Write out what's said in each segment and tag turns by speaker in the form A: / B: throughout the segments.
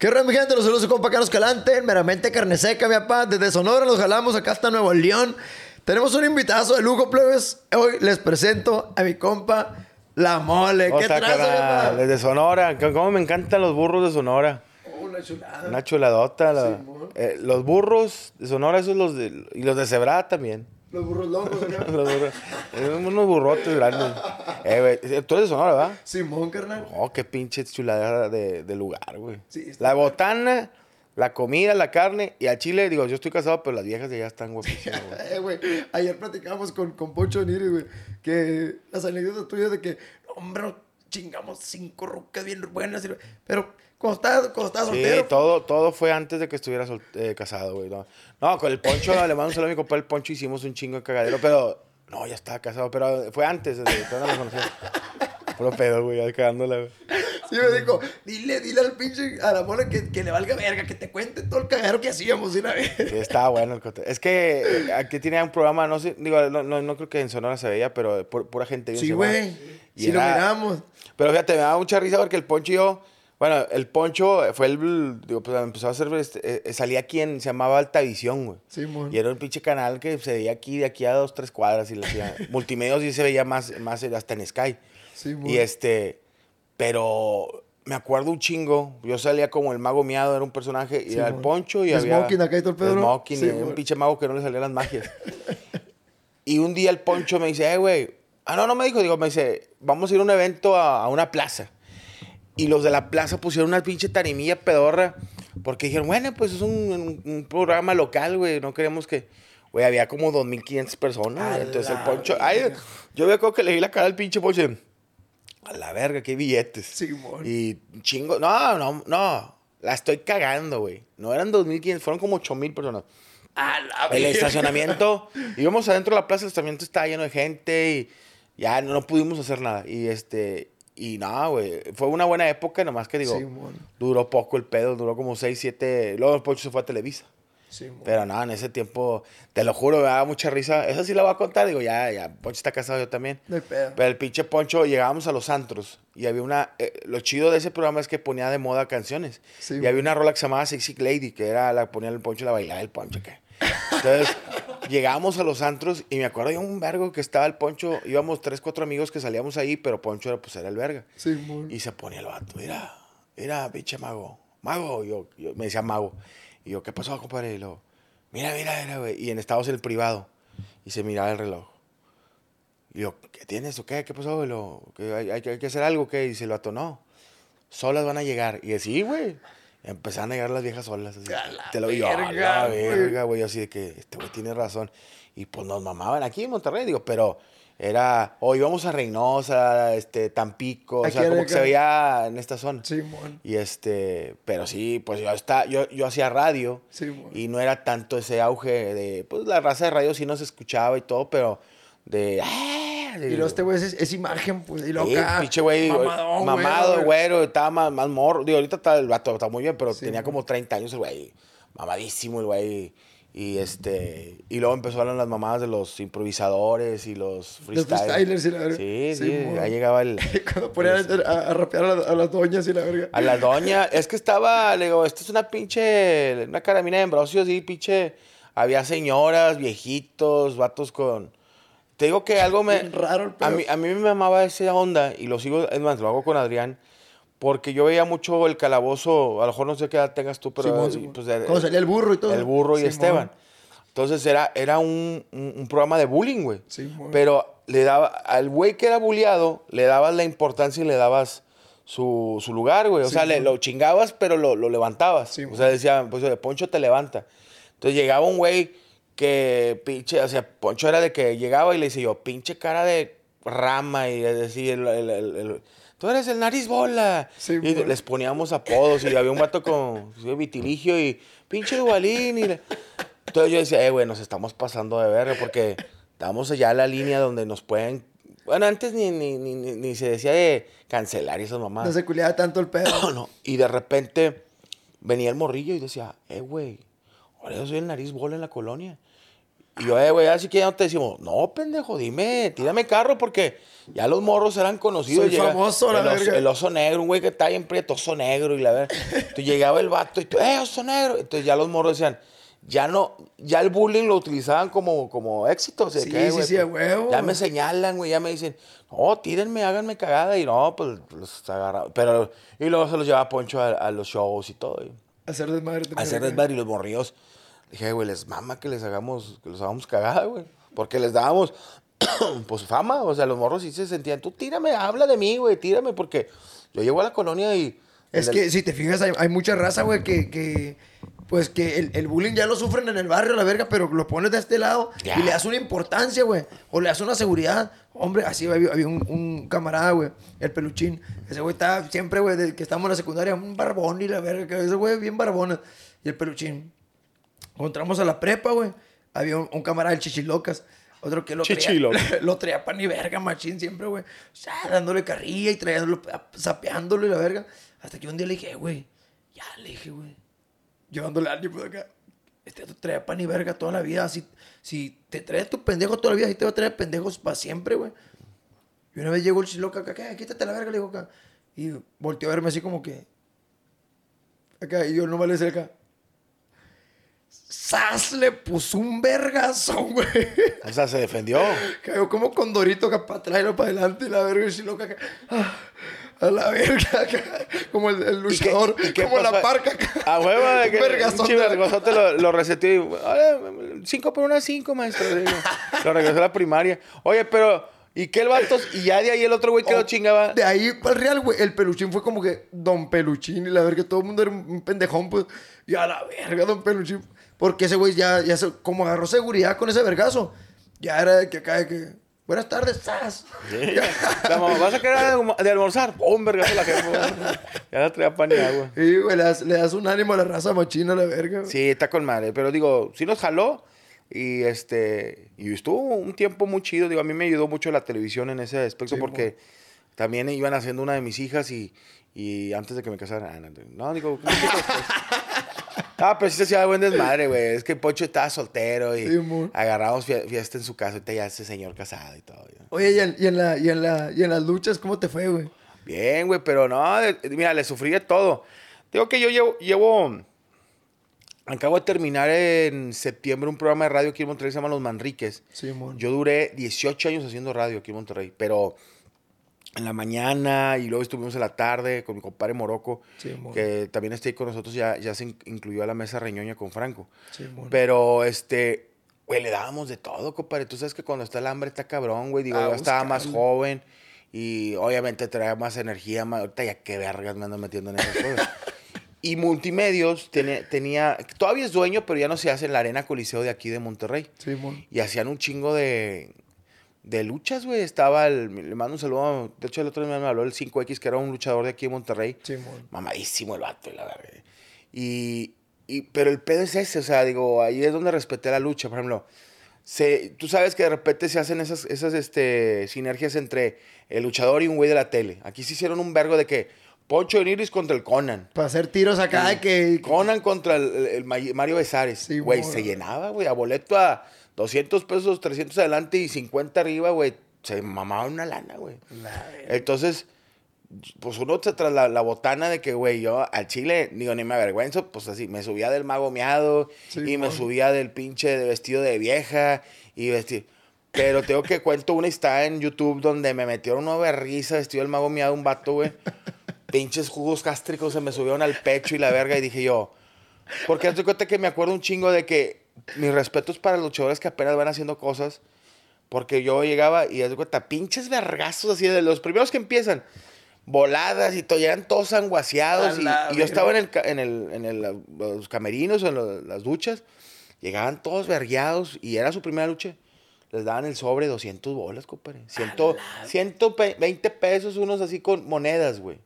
A: ¿Qué onda, mi gente? Los saludos su compa Carlos Calante, meramente carne seca, mi papá. Desde Sonora nos jalamos acá hasta Nuevo León. Tenemos un invitazo de lujo, plebes. Hoy les presento a mi compa La Mole. ¿Qué mi papá?
B: Desde Sonora. ¿Cómo me encantan los burros de Sonora?
A: Oh, una chulada.
B: Una chuladota. la-
A: Simón.
B: eh, los burros de Sonora, esos los de... Y los de Cebrada también.
A: Los burros locos.
B: Los burros. eh, unos burrotes grandes. Eh, güey, tú eres de Sonora, ¿verdad?
A: Simón, carnal.
B: Oh, qué pinche chuladera de, de lugar, güey.
A: Sí,
B: la botana, la comida, la carne. Y al chile, digo, yo estoy casado, pero las viejas de allá están guapísimas, güey.
A: Eh, güey, ayer platicamos con, con Poncho Niri, güey, que las anécdotas tuyas de que, hombre, chingamos cinco rucas bien buenas, pero cuando estabas, cuando estabas
B: Sí,
A: soltero,
B: todo, todo fue antes de que estuviera sol- eh, casado, güey. No. no, con el Poncho, le mando un saludo a mi compa el Poncho, hicimos un chingo de cagadero, pero... No, ya estaba casado, pero fue antes, desde que no me conocía. Puro pedo, güey, cagándola, güey.
A: sí me dijo, dile, dile al pinche, a la mole que, que le valga verga, que te cuente todo el cagadero que hacíamos una vez.
B: Sí, estaba bueno el cote- Es que eh, aquí tenía un programa, no sé, digo, no, no, no creo que en Sonora se veía, pero pu- pura gente bien
A: Sí, güey, sí lo miramos.
B: Pero fíjate, me daba mucha risa porque el Poncho y yo, bueno, el Poncho fue el, digo, pues empezó a hacer, este, eh, salía aquí en, se llamaba Alta Visión, güey.
A: Simón.
B: Y era un pinche canal que se veía aquí, de aquí a dos, tres cuadras y le hacía, multimedia sí se veía más, más hasta en Sky.
A: Simón.
B: Y este, pero me acuerdo un chingo, yo salía como el mago miado, era un personaje, y
A: Sí,
B: era el
A: mon.
B: Poncho y
A: De
B: había...
A: Smoking acá y todo el pedo,
B: de
A: ¿no?
B: Smoking,
A: Sí,
B: y un
A: mon.
B: pinche mago que no le salían las magias. y un día el Poncho me dice, eh, güey, ah, no, no me dijo, digo, me dice, vamos a ir a un evento a, a una plaza. Y los de la plaza pusieron una pinche tarimilla pedorra, porque dijeron, bueno, pues es un, un- programa local, güey, no queremos que... Güey, había como 2.500 personas. Entonces el Poncho... Ay, yo veo como que le vi la cara al pinche Poncho. A la verga, qué billetes.
A: Simón.
B: Y chingo... No, no, no. La estoy cagando, güey. No eran 2.500, fueron como 8.000 personas.
A: A la
B: El
A: verga.
B: estacionamiento, íbamos adentro de la plaza, el estacionamiento estaba lleno de gente y ya no, pudimos hacer nada. Y este, y nada, güey, fue una buena época, nomás que digo,
A: Simón.
B: duró poco el pedo, duró como 6, 7, luego el Pocho se fue a Televisa.
A: Simón.
B: Pero nada, en ese tiempo, te lo juro, me daba mucha risa. Esa sí la voy a contar, digo, ya, ya, Poncho está casado yo también.
A: No hay pedo.
B: Pero el pinche Poncho, llegábamos a los antros y había una. eh, lo chido de ese programa es que ponía de moda canciones.
A: Sí,
B: y había una rola que se llamaba Sexy Lady, que era la ponía el Poncho y la bailaba el Poncho. Que. Entonces, llegamos a los antros y me acuerdo de un vergo que estaba el Poncho. Íbamos tres, cuatro amigos que salíamos ahí, pero Poncho era, pues, era el verga.
A: Simón.
B: Y se ponía el vato, mira, mira, pinche mago, mago, yo, yo- me decía mago. Y yo, ¿qué pasó, compadre? Y luego, mira, mira, mira, güey. Y en Estados en el privado. Y se miraba el reloj. Y yo, ¿qué tienes o qué? ¿Qué pasó, güey? Lo- ¿que hay, hay que- hay que hacer algo, ¿qué? Y dice el vato, no, solas van a llegar. Y así, güey. Empezaron a llegar las viejas solas. Así.
A: La
B: Te lo digo,
A: verga,
B: la
A: güey.
B: verga, güey. Así de que este güey tiene razón. Y pues nos mamaban aquí en Monterrey, digo, pero era, o íbamos a Reynosa, este, Tampico, o
A: Aquí
B: sea,
A: era
B: como que
A: acá.
B: se veía en esta zona.
A: Simón.
B: Y este, pero sí, pues yo, está, yo, yo hacía radio
A: Simón.
B: y no era tanto ese auge de, pues la raza de radio sí nos escuchaba y todo, pero de... ¡ah!
A: Y luego este güey es, es imagen, pues. Y luego
B: Sí, pinche güey,
A: mamadón,
B: mamado, güero, estaba más, más morro. Digo, ahorita está el vato, está muy bien, pero
A: Sí,
B: tenía
A: mo.
B: como 30 años el güey. Mamadísimo el güey. Y este, y luego empezaron las mamadas de los improvisadores y los freestylers.
A: y la verga.
B: Sí, sí,
A: Sí,
B: ahí llegaba el...
A: Cuando ponían a, a rapear a, la- a las doñas y la verga.
B: A la doña, es que estaba, le digo, esto es una pinche, una caramina de Ambrosio, sí, pinche. Había señoras, viejitos, vatos con. Te digo que algo me.
A: Raro el
B: a mí, a mí me mamaba esa onda y lo sigo, es más, lo hago con Adrián, porque yo veía mucho el calabozo, a lo mejor no sé qué edad tengas tú, pero.
A: Simón,
B: eh, pues,
A: Cuando salía el burro y todo.
B: el burro y. Esteban. Entonces era, era un, un- un programa de bullying, güey.
A: Simón.
B: Pero le daba, al güey que era bulleado, le dabas la importancia y le dabas su, su lugar, güey. O sea, le, lo chingabas, pero lo, lo levantabas. O sea, decía, pues de Poncho te levanta. Entonces llegaba un güey que, pinche, o sea, Poncho era de que llegaba y le decía yo, pinche cara de rama y decía, el, el- el- el- tú eres el nariz bola.
A: Simón.
B: y les poníamos apodos y había un vato con sí, vitiligio y pinche Dubalín. Y le- Entonces yo decía, eh, güey, nos estamos pasando de verga porque estamos allá en la línea donde nos pueden. Bueno, antes ni, ni, ni, ni- ni se decía de cancelar esas
A: No
B: mamadas.
A: se culiaba tanto el pedo.
B: No, no. Y de repente venía el morrillo y decía, eh, güey, ahora yo soy el nariz bola en la colonia. Y yo, eh, güey, así que ya no te decimos, no, pendejo, dime, tírame carro porque ya los morros eran conocidos.
A: Soy famoso, la
B: el, oso,
A: verga.
B: el oso negro, un güey que está bien prieto, oso negro, y la verdad. Entonces llegaba el vato y tú, eh, oso negro. Entonces ya los morros decían, ya no, ya el bullying lo utilizaban como, como éxito. o sea,
A: Sí,
B: que,
A: sí,
B: güey,
A: sí, huevo.
B: Ya me señalan, güey, ya me dicen, no, tírenme, háganme cagada. Y no, pues los agarraba. Pero, y luego se los llevaba Poncho a, a los shows y todo. y-
A: Hacer desmadre.
B: hacer desmadre y los morrillos. Dije, güey, les mama que les hagamos, que los hagamos cagada, güey. Porque les dábamos, pues, fama. O sea, los morros sí se sentían, tú tírame, habla de mí, güey, tírame. Porque yo llego a la colonia y...
A: Es que si te fijas, hay, hay mucha raza, güey, que, que, pues que el, el bullying ya lo sufren en el barrio, la verga, pero lo pones de este lado y le das una importancia, güey, o le das una seguridad. Hombre, así había, había un, un camarada, güey, el peluchín. Ese güey estaba siempre, güey, desde que estábamos en la secundaria, un barbón y la verga, que ese güey bien barbona. Y el peluchín. Encontramos a la prepa, güey. Había un, un camarada, el chichilocas. Otro que lo
B: Chichiloca.
A: traía, lo traía pan y verga, machín, siempre, güey. O sea, dándole carrilla y trayéndolo, sapeándolo y la verga. Hasta que un día le dije, "Eh, güey, ya le dije, güey. Llevándole ánimo de acá. Este te trae pan y verga toda la vida. Si, si te traes tu pendejo toda la vida, así te va a traer pendejos para siempre, güey. Y una vez llegó el chiloca acá, ¿qué? Quítate la verga, le digo acá. Y volteó a verme así como que. Acá, y yo no me le decía acá. ¡Sas! Le puso un vergazo, güey.
B: O sea, se defendió.
A: Cayó como condorito acá para atrás y para adelante y la verga y loca acá. ah, a la verga. Como el, el luchador.
B: y qué
A: como la parca.
B: A huevo de que
A: de-
B: chivergazote lo, lo reseteó y... "Órale, Cinco por una, cinco, maestro. Le digo. Lo regresó a la primaria. Oye, pero... ¿Y qué el vato? Y ya de ahí el otro güey que
A: Oh,
B: lo chingaba...
A: De ahí para el real, güey. El peluchín fue como que Don Peluchín y la verga. Todo el mundo era un pendejón, pues. Y a la verga, Don Peluchín. Porque ese güey ya, ya se, como agarró seguridad con ese vergazo. Ya era de que acá de que. Buenas tardes.
B: La mamá, ¿vas a querer de almorzar? ¡Pum! vergazo la jefa. Ya la traía pan y agua.
A: Y, güey, le das, le das un ánimo a la raza machina a la verga. güey.
B: Sí, está con madre. Pero digo, sí nos jaló. Y este. Y estuvo un tiempo muy chido. Digo, a mí me ayudó mucho la televisión en ese aspecto
A: Sí,
B: porque también iban haciendo una de mis hijas y. Y antes de que me casara. ah, no, No, digo. ¿Cómo que? Ah, pero sí se hacía buen desmadre, güey. Es que Pocho estaba soltero y
A: Sí,
B: agarramos fie- fiesta en su casa. Ahorita ya ese señor casado y todo.
A: Oye, y en, y en la, y, en la, y en las luchas, ¿cómo te fue, güey?
B: Bien, güey, pero no, de- mira, le sufrí de todo. Digo que yo llevo, llevo, acabo de terminar en septiembre un programa de radio aquí en Monterrey, se llama Los Manriques.
A: Sí, mon.
B: Yo duré 18 años haciendo radio aquí en Monterrey, pero en la mañana y luego estuvimos en la tarde con mi compadre Morocco,
A: Sí,
B: que también está ahí con nosotros, ya, ya se in- incluyó a la mesa reñoña con Franco.
A: Sí.
B: Pero, este, güey, le dábamos de todo, compadre. Tú sabes que cuando está el hambre está cabrón, güey. Digo, yo estaba más joven y obviamente traía más energía. Más, ahorita ya qué vergas me ando metiendo en esas cosas. Y Multimedios tenía, tenía, todavía es dueño, pero ya no se hace en la Arena Coliseo de aquí de Monterrey.
A: Sí, mon.
B: Y hacían un chingo de, de luchas, güey. Estaba el, le mando un saludo, de hecho el otro día me habló el 5X, que era un luchador de aquí de Monterrey
A: Sí, mon.
B: mamadísimo el vato, y la verga. Y, y- pero el pedo es ese, o sea, digo, ahí es donde respeté la lucha, por ejemplo. Se, tú sabes que de repente se hacen esas, esas este, sinergias entre el luchador y un güey de la tele. Aquí se hicieron un vergo de que Poncho Oniris contra el Conan.
A: Para hacer tiros acá de que...
B: Conan contra el, el- Mario Besares.
A: Sí,
B: güey, se llenaba, güey, a boleto a 200 pesos, 300 adelante y 50 arriba, güey. Se mamaba una lana, güey. Entonces, pues uno se tras la, la botana de que, güey, yo al chile, digo, ni me avergüenzo, pues así, me subía del mago miado
A: Sí,
B: y me subía del pinche de vestido de vieja y vestir. Pero tengo que cuento una está en YouTube donde me metieron una berriza vestido del mago miado un vato, güey. Pinches jugos gástricos se me subieron al pecho y la verga y dije yo, porque haz de cuenta que me acuerdo un chingo de que mis respetos para los luchadores que apenas van haciendo cosas. Porque yo llegaba y de cuenta, pinches vergazos así de los primeros que empiezan. Voladas y todo, llegan todos sanguaseados.
A: A
B: Y, yo estaba en, el, en, el, en el- los camerinos o en las duchas. Llegaban todos vergueados y era su primera lucha. Les daban el sobre 200 bolas, compadre. Ciento- 120 pesos, unos así con monedas, güey.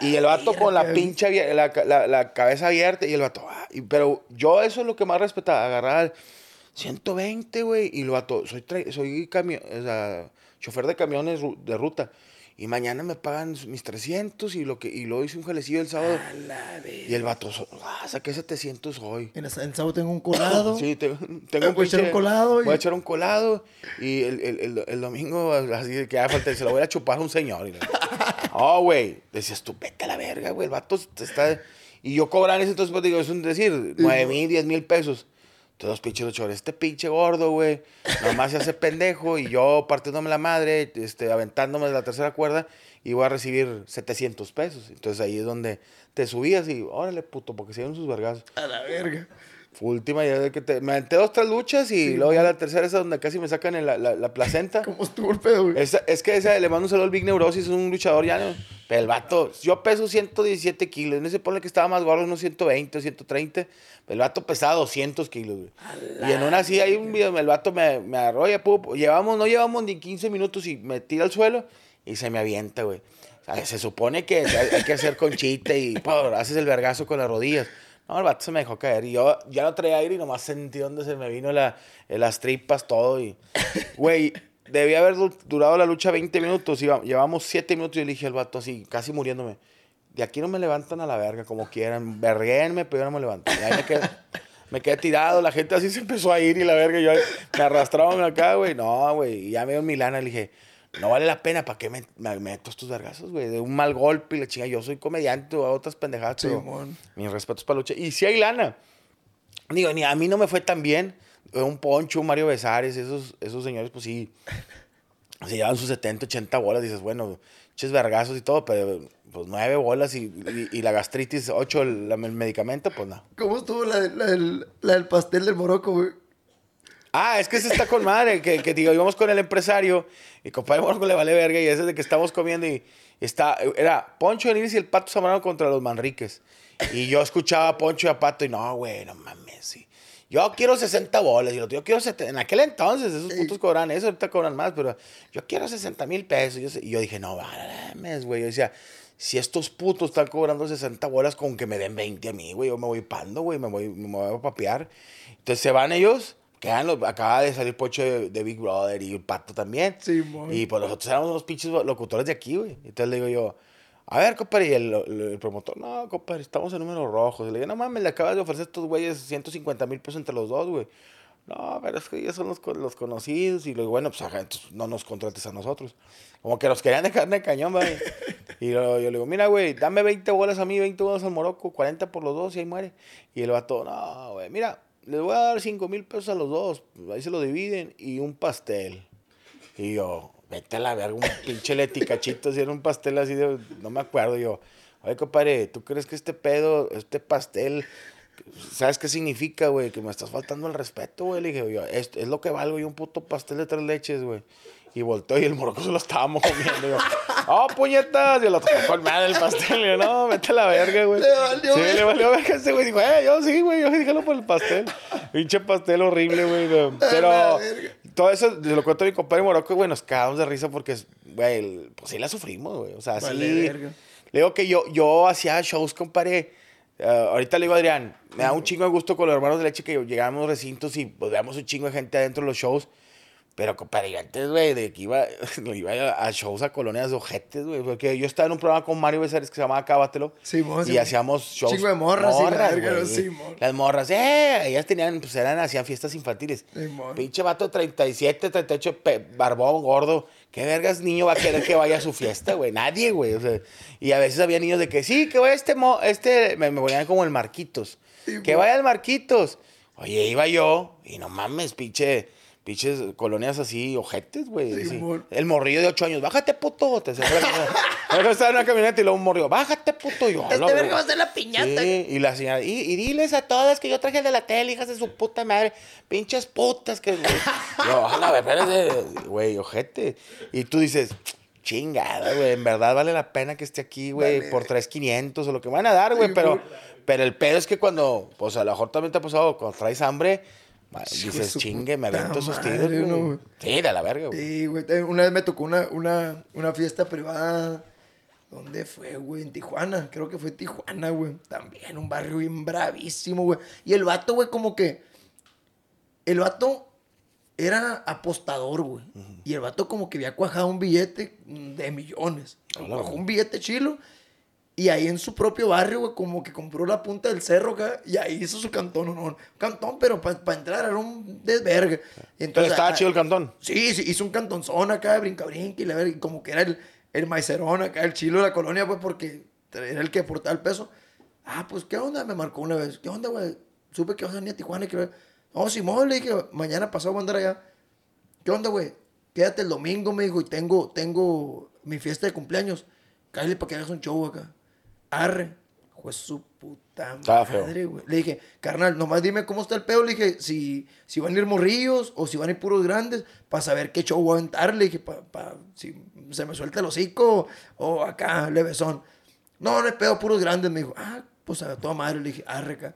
B: Y el vato con la pincha, la, la- la cabeza abierta y el vato, ah, y- pero yo eso es lo que más respetaba, agarrar 120, güey, y el vato, soy, soy camión, o sea, chofer de camiones de ruta. Y mañana me pagan mis 300 y lo que y luego hice un jalecillo el sábado. Y el vato, ah, saqué 700 hoy.
A: En el sábado tengo un colado.
B: Sí, te- tengo
A: Voy a echar un colado y-
B: Voy a echar un colado. Y el, el, el, el domingo, así que ya falta, se lo voy a chupar a un señor. Y Oh, güey. Decías tú, vete a la verga, güey. El vato te está. Y yo cobrar ese entonces, pues digo, es un decir, 9 mil, 10 mil pesos. Todos pinches luchadores. Este pinche gordo, güey. Nomás se hace pendejo. Y yo partiéndome la madre, este, aventándome de la tercera cuerda. Y voy a recibir 700 pesos. Entonces ahí es donde te subías y, órale, puto, porque se dieron sus vergazos.
A: A la verga.
B: Fue última ya de que te, me aventé dos, tres luchas y luego ya la tercera esa donde casi me sacan en la, la, la placenta.
A: ¿Cómo estuvo el pedo, güey?
B: Esa- es que esa, le mando un saludo al Big Neurosis, es un luchador ya, ¿no? Pero el vato, yo peso 117 kilos, no se pone que estaba más gordo, unos 120 o 130, pero el vato pesaba 200 kilos, güey. Y en una así, hay un video, el vato me, me arrolla, llevamos, no llevamos ni 15 minutos y me tira al suelo y se me avienta, güey. O sea, se supone que hay, que hacer conchita y ¡pum! haces el vergazo con las rodillas. No, el vato se me dejó caer y yo ya no traía aire y nomás sentí donde se me vino la, las tripas, todo y... Güey, debía haber du- durado la lucha 20 minutos, iba- llevamos 7 minutos y yo le dije al vato así, casi muriéndome. De aquí no me levantan a la verga como quieran, verguénme, pero yo no me levanto. Y ahí me quedé, me quedé tirado, la gente así se empezó a ir y la verga, yo me arrastraban acá, güey. No, güey, y ya me dio mi lana, le dije, no vale la pena, ¿para qué me, me meto estos vergazos, güey? De un mal golpe y la chinga, yo soy comediante o otras pendejadas,
A: Simón.
B: mis respetos para lucha. Y si hay lana. Digo, ni a mí no me fue tan bien. Un Poncho, un Mario Besares, esos, esos señores, pues sí, se llevan sus 70, 80 bolas. Dices, bueno, ches vergazos y todo, pero pues nueve bolas y, y- y la gastritis, ocho el, medicamento, pues no.
A: ¿Cómo estuvo la, la la del pastel del Morocco, güey?
B: Ah, es que ese está con madre, que, que digo, íbamos con el empresario y compadre Morco le vale verga y ese es de que estamos comiendo y está, era Poncho Benítez y el Pato Zamorano contra los Manriques. Y yo escuchaba a Poncho y a Pato y no, güey, no mames, sí. Yo quiero 60 bolas y otro, yo quiero 70. En aquel entonces esos putos cobran eso, ahorita cobran más, pero yo quiero 60 mil pesos. Yo Y yo dije, no, mames, güey. Yo decía, si estos putos están cobrando 60 bolas, con que me den 20 a mí, güey, yo me voy pando, güey, me voy, me voy a papear. Entonces se van ellos, quedan los, acaba de salir Pocho de, de Big Brother y Pato también.
A: Simón.
B: y pues nosotros éramos unos pinches locutores de aquí, güey. Entonces le digo yo, a ver, compadre, y el, el- promotor, no, compadre, estamos en números rojos. Y le digo, no mames, le acabas de ofrecer a estos güeyes 150 mil pesos entre los dos, güey. No, pero es que ellos son los, los conocidos. Y le digo, bueno, pues ajá, entonces no nos contrates a nosotros. Como que los querían de carne de cañón, güey. Y luego yo le digo, mira, güey, dame 20 bolas a mí, 20 bolas al Morocco, 40 por los dos y ahí muere. Y el vato, no, güey, mira, les voy a dar 5 mil pesos a los dos. Ahí se lo dividen y un pastel. Y yo, vete a la verga, un pinche leticachito, si era un pastel así de, no me acuerdo yo. Oye, compadre, ¿tú crees que este pedo, este pastel, sabes qué significa, güey? Que me estás faltando el respeto, güey. Le dije, yo, es, es lo que valgo yo un puto pastel de tres leches, güey. Y volteó y el morocco se lo estábamos comiendo. Y yo, ¡oh, puñetas! Y el otro, con madre el pastel. Y yo, no, vete a la verga, güey.
A: Le valió
B: Sí, le valió verga ese güey. Dijo, eh, yo sí, güey, yo dígalo por el pastel. Pinche pastel horrible, güey. Pero todo eso, se lo cuento a mi compadre Morocco, güey, nos cagamos de risa porque, güey, pues sí la sufrimos, güey. O sea,
A: Vale
B: sí.
A: verga.
B: Le digo que yo, yo hacía shows, compadre. eh, ahorita le digo a Adrián, me da un chingo de gusto con los hermanos de leche que llegamos a recintos y pues veamos un chingo de gente adentro de los shows. Pero, compadre, yo antes, güey, de que iba, iba a shows a colonias de ojetes, güey. Porque yo estaba en un programa con Mario Besares que se llamaba Cábatelo.
A: Simón,
B: Y
A: Simón.
B: hacíamos shows.
A: Chingo de morras y la verga,
B: güey.
A: Simón.
B: Las morras, eh, ellas tenían, pues eran, hacían fiestas infantiles.
A: Simón.
B: Pinche vato de 37, 38, pe- barbón, gordo. ¿Qué vergas niño va a querer que vaya a su fiesta, güey? Nadie, güey. O sea, y a veces había niños de que, sí, que vaya este, mo este, me, me ponían como el Marquitos.
A: Simón.
B: que vaya el Marquitos. Oye, iba yo, y no mames, pinche, pinches colonias así, ojetes, güey. El morrillo de 8 años, bájate, puto. Te estaba en una camioneta y luego un morrillo, bájate, puto. Y yo,
A: Este
B: "Hola,
A: verga
B: güey".
A: va a ser la piñata.
B: Sí, y la señora, y, y diles a todas que yo traje el de la tele, hijas de su puta madre, pinches putas que. yo, güey, espérate, güey, ojete. Y tú dices, chingada, güey, en verdad vale la pena que esté aquí, güey,
A: Vale.
B: por 3,500 o lo que van a dar, güey,
A: Sí,
B: pero, pero el pedo es que cuando, pues a lo mejor también te ha pasado, cuando traes hambre,
A: Hijo de
B: dices, chingue, me avento esos
A: ¿no,
B: güey. Sí, de la verga, güey.
A: Sí, güey. Una vez me tocó una, una, una fiesta privada. ¿Dónde fue, güey? En Tijuana. Creo que fue Tijuana, güey. También un barrio bien bravísimo, güey. Y el vato, güey, como que. El vato era apostador, güey. Y el vato como que había cuajado un billete de millones.
B: Hola,
A: Cuajó
B: güey.
A: un billete chilo. Y ahí en su propio barrio, güey, como que compró la punta del cerro acá. Y ahí hizo su cantón, no, un cantón, pero para entrar era un desvergue. Y
B: Pero estaba
A: ah,
B: chido el cantón.
A: Sí, sí, hizo un cantonzón acá de brinca brinca y la verga, como que era el, el maicerón acá, el chilo de la colonia, pues porque era el que aportaba el peso. Ah, pues, ¿qué onda? Me marcó una vez. ¿Qué onda, güey? Supe que vas a venir a Tijuana y que... No, Simón, le dije, mañana pasado voy a andar allá. ¿Qué onda, güey? Quédate el domingo, me dijo, y tengo, tengo mi fiesta de cumpleaños. Cállate para que hagas un show acá. Arre. Pues su puta madre, güey. Le dije, carnal, nomás dime cómo está el pedo. Le dije, si, si van a ir morrillos o si van a ir puros grandes, para saber qué show voy a aventar. Le dije, para si se me suelta el hocico o acá, levesón. No, no es pedo, puros grandes. Me dijo, ah, pues a toda madre. Le dije, arre acá.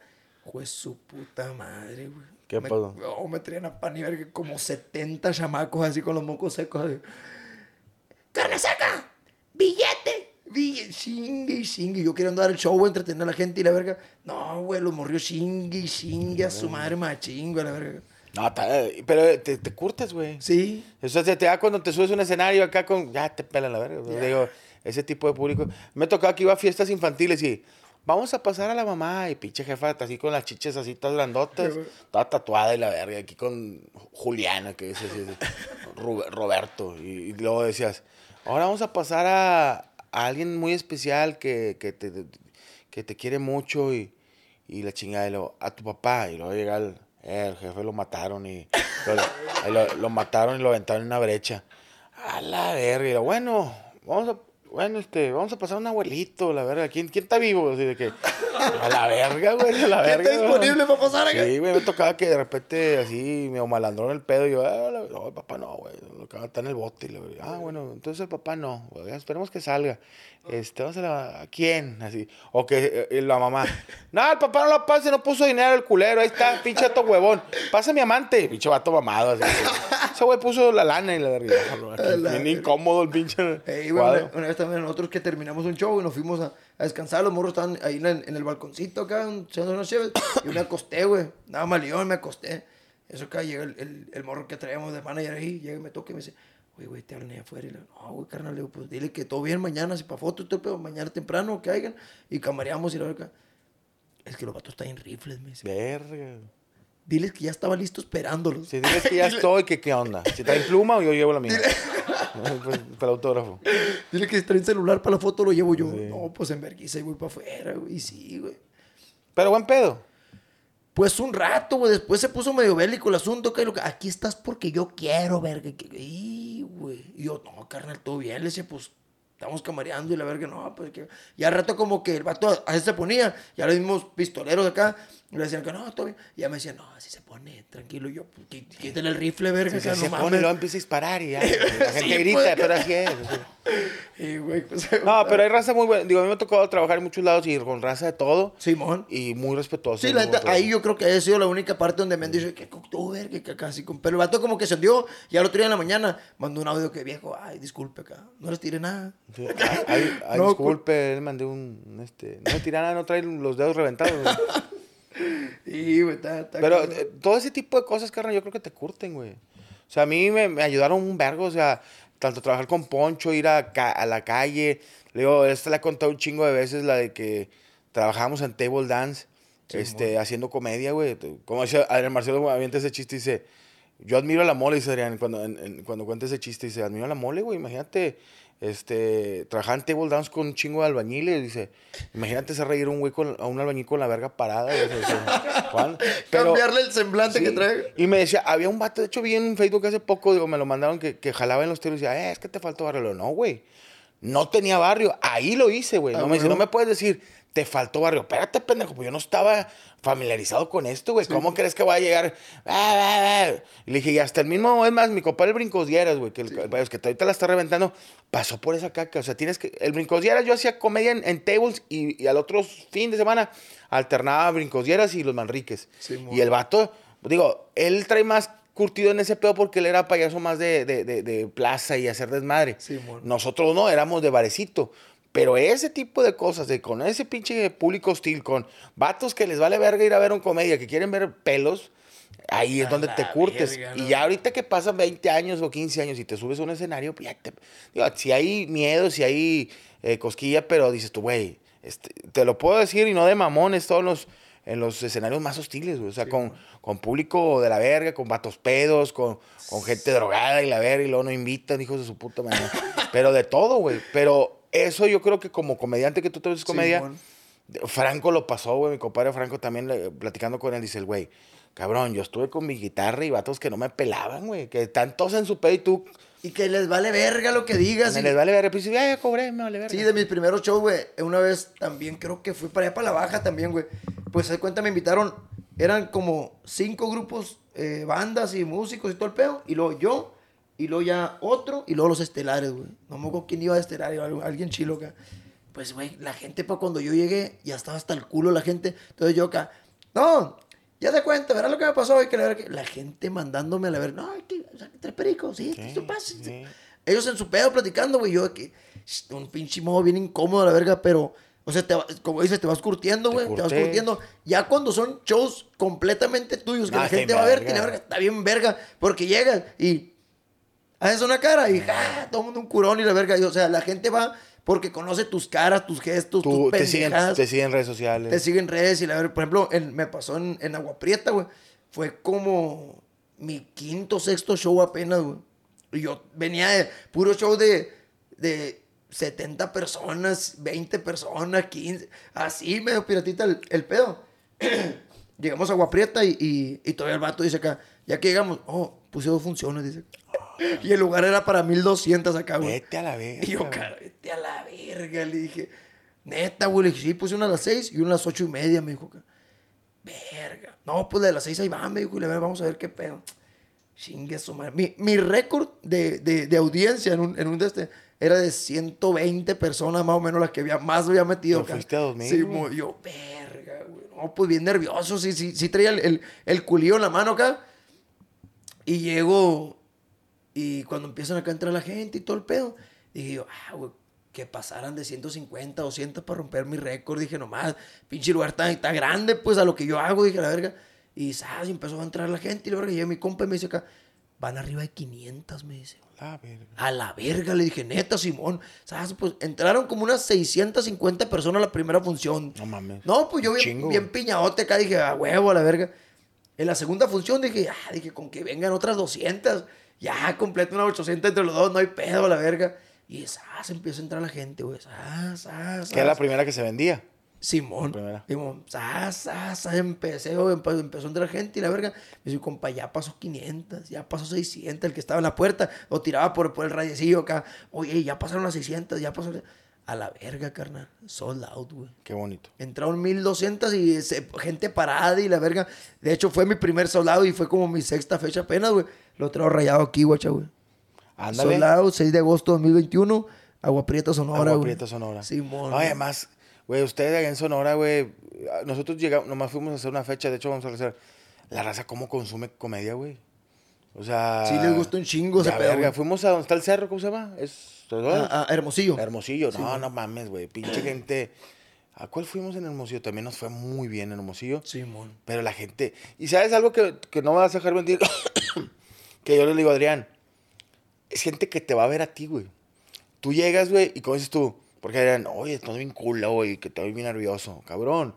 A: Pues su puta madre, güey.
B: ¿Qué
A: Me-
B: pasó?
A: Oh, me traían a pan y verga como 70 chamacos así con los mocos secos. así. ¡Carne seca! ¡Billete! Billete, chingue y. Yo quería dar el show, entretener a la gente y la verga. No, güey, los morrió chingue y chingue a su madre machín, güey, la verga.
B: No, está- pero te, te curtes, güey.
A: Sí.
B: Eso se te da cuando te subes a un escenario acá con. Ya te pelan la verga. Digo, ese tipo de público. Me tocaba que iba a fiestas infantiles y. Vamos a pasar a la mamá. Y pinche jefa, así con las chiches así todas grandotas. Toda tatuada y la verga. Aquí con Juliana, que es así. Roberto. Y, y luego decías. Ahora vamos a pasar a, a alguien muy especial que, que, te, que te quiere mucho y, y la chingada. Y luego, a tu papá. Y luego llega el, el jefe, lo mataron y lo, lo, lo mataron y lo aventaron en una brecha. A la verga. Y lo, bueno, vamos a, bueno, este, vamos a pasar a un abuelito, la verga. ¿Quién, quién está vivo? Así de que, a la verga, güey, a la
A: ¿Quién
B: verga.
A: está disponible para pasar acá?
B: Sí, güey, me tocaba que de repente así me malandró el pedo y yo, ah, la- no, el papá no, güey, está en el bote. Y le ah, bueno, entonces el papá no, güey, esperemos que salga. Este, vamos a la, ¿a quién? Así, o que eh, la mamá, no, el papá no lo pase, no puso dinero el culero, ahí está, pinche vato huevón, pasa mi amante, pinche vato mamado, así. Ese güey puso la lana y la verga. Bien incómodo el pinche
A: Ey, güey, una, una vez también nosotros que terminamos un show y nos fuimos a, a descansar, los morros estaban ahí en el, en el balconcito acá, echando unas cheves, y me acosté, güey, nada más león, me acosté. Eso acá llega el, el, el morro que traíamos de manager ahí, llega y me toca y me dice, oye, güey, te hablan ahí afuera. Y le digo, no, güey, carnal, le digo, pues dile que todo bien mañana, si para foto, todo, pero mañana temprano, que hagan, y camareamos y la verga. Es que los vatos están en rifles, me dice.
B: Verga.
A: Diles que ya estaba listo esperándolos.
B: Si dices que ya estoy, que qué onda. Si traen pluma o yo llevo la mía. Pues, para el autógrafo.
A: Dile que si traen celular para la foto, lo llevo yo.
B: Sí.
A: No, pues en vergüenza y voy para afuera, güey. Y sí, güey.
B: Pero buen pedo.
A: Pues un rato, güey. Después se puso medio bélico el asunto. Que aquí estás porque yo quiero, verga. Y, güey. Y yo, no, carnal, todo bien. Le decía, pues, estamos camareando. Y la verga, no, pues que. Y al rato, como que el vato a veces se ponía. Ya los mismos pistoleros acá. Y le decían que no, todo bien. Y ya me decían, no, así se pone, tranquilo. Y yo, pues, quí- quítale el rifle, verga.
B: Se,
A: acá,
B: se
A: no
B: pone y luego empieza a disparar y ya. La gente
A: Sí,
B: grita,
A: pues.
B: pero así es.
A: Y, güey, pues.
B: No, pero hay raza muy buena. Digo, a mí me ha tocado trabajar en muchos lados y con raza de todo.
A: Simón.
B: Y muy respetuoso.
A: Sí, la neta, ahí yo creo que ha sido la única parte donde me han dicho que tú, verga, que casi. con- Pero el vato como que se hundió y al otro día en la mañana mandó un audio que viejo, ay, disculpe acá, no les tiré nada.
B: Sí. Ay, ay, ay,
A: No,
B: disculpe, le mandé un. Este, no me tiran, no trae los dedos reventados.
A: Y, güey, está, está
B: Pero eh, todo ese tipo de cosas, carnal, yo creo que te curten, güey. O sea, a mí me, me ayudaron un vergo, o sea, tanto trabajar con Poncho, ir a, ca- a la calle. Le digo, esta la he contado un chingo de veces, la de que trabajábamos en table dance, este, haciendo comedia, güey. Como decía Adrián Marcelo, avienta ese chiste y dice, yo admiro a la mole, dice Adrián, cuando, en- en- cuando cuenta ese chiste, dice, admiro a la mole, güey, imagínate, este, trabajar en table dance con un chingo de albañiles, dice, imagínate hacer reír a un güey con, a un albañil con la verga parada, dice, Juan, pero-
A: Cambiarle el semblante
B: Sí,
A: que trae.
B: Y me decía, había un vato, de hecho vi en Facebook hace poco, digo, me lo mandaron que, que jalaba en los telos y decía, eh, es que te faltó barrio. No, güey, no tenía barrio. Ahí lo hice, güey. No me dice, no me puedes decir, te faltó barrio. Espérate, pendejo, pues yo no estaba familiarizado con esto, güey. ¿Cómo crees que voy a llegar? Ah, ah, ah? Le dije, y hasta el mismo, es más, mi compadre el Brincos Dieras, güey, que, el, es que ahorita la está reventando, pasó por esa caca. O sea, tienes que, el Brincos Dieras, yo hacía comedia en, en tables y, y al otro fin de semana alternaba Brincos Dieras y los Manriques.
A: Sí,
B: y el vato, digo, él trae más curtido en ese pedo porque él era payaso más de, de, de- de plaza y hacer desmadre.
A: Simón.
B: Nosotros no, éramos de barecito. Pero ese tipo de cosas, de con ese pinche público hostil, con vatos que les vale verga ir a ver un comedia, que quieren ver pelos, Ahí es
A: A
B: donde te curtes.
A: verga,
B: Y ya ahorita que pasan 20 años o 15 años y te subes a un escenario, ya te... Digo, si hay miedo, si hay eh, cosquilla, pero dices tú, güey, este, te lo puedo decir y no de mamones, todos los en los escenarios más hostiles, güey. O sea, con, con público de la verga, con vatos pedos, con, con gente drogada y la verga, y luego no invitan, hijos de su puta madre. Pero de todo, güey. Pero eso yo creo que como comediante que tú te ves comedia. Franco lo pasó, güey. Mi compadre Franco también, le- platicando con él, dice el güey, cabrón, yo estuve con mi guitarra y vatos que no me pelaban, güey. Que están todos en su pedo y tú,
A: Y que les vale verga lo que digas.
B: me
A: y-
B: les vale ver. Pues ya, ya cobré, me vale ver.
A: Sí, de mis primeros shows, güey. Una vez también creo que fui para allá para la baja también, güey. Pues se cuenta, me invitaron. Eran como cinco grupos, eh, bandas y músicos y todo el pedo. Y luego yo, y luego ya otro, y luego los estelares, güey. No me acuerdo quién iba a estelar, iba algo- alguien chilo acá. Pues, güey, la gente, para cuando yo llegué, ya estaba hasta el culo la gente. Entonces yo acá, no, ya te cuento, verás lo que me pasó hoy. Que la, verdad que la gente mandándome a la ver, no, que, o sea, tres pericos, sí, esto pasa. Ellos en su pedo platicando, güey. Yo aquí, un pinche modo bien incómodo, la verga, pero. O sea, te va- como dices, te vas curtiendo,
B: Te
A: güey. Te, vas
B: curtes.
A: curtiendo. Ya cuando son shows completamente tuyos, que
B: Ah,
A: la gente va a ver, la verga está bien verga. Porque llegas y haces una cara y ja, todo el mundo un curón y la verga. Y, o sea, la gente va porque conoce tus caras, tus gestos,
B: Tú
A: tus
B: te siguen,
A: pendejadas
B: te siguen en redes sociales.
A: te siguen redes y la verdad, por ejemplo, en- me pasó en, en Agua Prieta, güey. Fue como mi quinto, sexto show apenas, güey. Y yo venía de puro show de, de 70 personas, 20 personas, 15. Así, medio piratita el, el pedo. Llegamos a Agua Prieta y, y, y todavía el vato dice acá, ya que llegamos, oh, puse dos funciones, dice. Y el lugar era para 1200 acá, güey.
B: Vete a la verga.
A: Y yo, cara, vete a la verga, le dije. Neta, güey, le dije, sí, puse una a las seis y una a las ocho y media, me dijo. Verga. No, pues la de las seis ahí va, me dijo, y le ver, vamos a ver qué pedo. Chingue su madre. Mi, mi récord de, de, de audiencia en un, en un de este era de 120 personas más o menos las que había, más había metido.
B: Pero fuiste a 2000,
A: Sí,
B: güey.
A: yo, verga, güey. No, pues bien nervioso, sí, sí, sí traía el, el, el culillo en la mano acá. Y llego, y cuando empiezan acá a entrar la gente y todo el pedo, dije yo, ah, güey, que pasaran de 150, 200 para romper mi récord. Dije, nomás, pinche lugar tan grande, pues a lo que yo hago, dije, la verga. Y ¿sabes? empezó a entrar la gente y la verga. Y mi compa y me dice acá, van arriba de 500, me dice.
B: La verga.
A: A la verga, le dije, neta, Simón. ¿Sabes? Pues entraron como unas 650 personas a la primera función.
B: No mames.
A: No, pues yo bien, bien piñadote acá, dije, a huevo, a la verga. En la segunda función dije, ah, dije, con que vengan otras 200. Ya, completo una 800 entre los dos, no hay pedo, la verga. Y ah, se empieza a entrar la gente, güey. Ah, ah,
B: Que es la primera que se vendía.
A: Simón. Simón, sa, sa, sa, empecé, güey, empe- empezó a entrar gente y la verga. Me dice, compa, ya pasó 500, ya pasó 600, el que estaba en la puerta, lo tiraba por, por el radiecillo acá. Oye, ya pasaron las 600, ya pasó. A la verga, carnal. Sold out, güey.
B: Qué bonito.
A: Entraron 1200 y se- gente parada y la verga. De hecho, fue mi primer soldado y fue como mi sexta fecha apenas, güey. Lo traigo rayado aquí, guacha, güey.
B: Ándale.
A: Soldado, 6 de agosto de 2021, Agua Prieta, Sonora,
B: Agua. Prieta, Sonora.
A: Simón.
B: No, además, güey, ustedes allá en Sonora, güey, nosotros llegamos, nomás fuimos a hacer una fecha, de hecho vamos a hacer la raza cómo consume comedia, güey. O sea,
A: Sí les gusta un chingo ese pedo,
B: verga. Fuimos a donde está el cerro, ¿cómo se llama? Es
A: Ah, ah, Hermosillo.
B: Hermosillo.
A: Sí,
B: no,
A: güey.
B: no mames, güey. Pinche gente. ¿A cuál fuimos en Hermosillo? También nos fue muy bien en Hermosillo.
A: Simón.
B: Pero la gente. ¿Y sabes algo que, que no me vas a dejar mentir? que yo le digo a Adrián. Es gente que te va a ver a ti, güey. Tú llegas, güey, y como dices tú, porque Adrián, oye, estoy bien culo, güey, que estoy bien nervioso. Cabrón.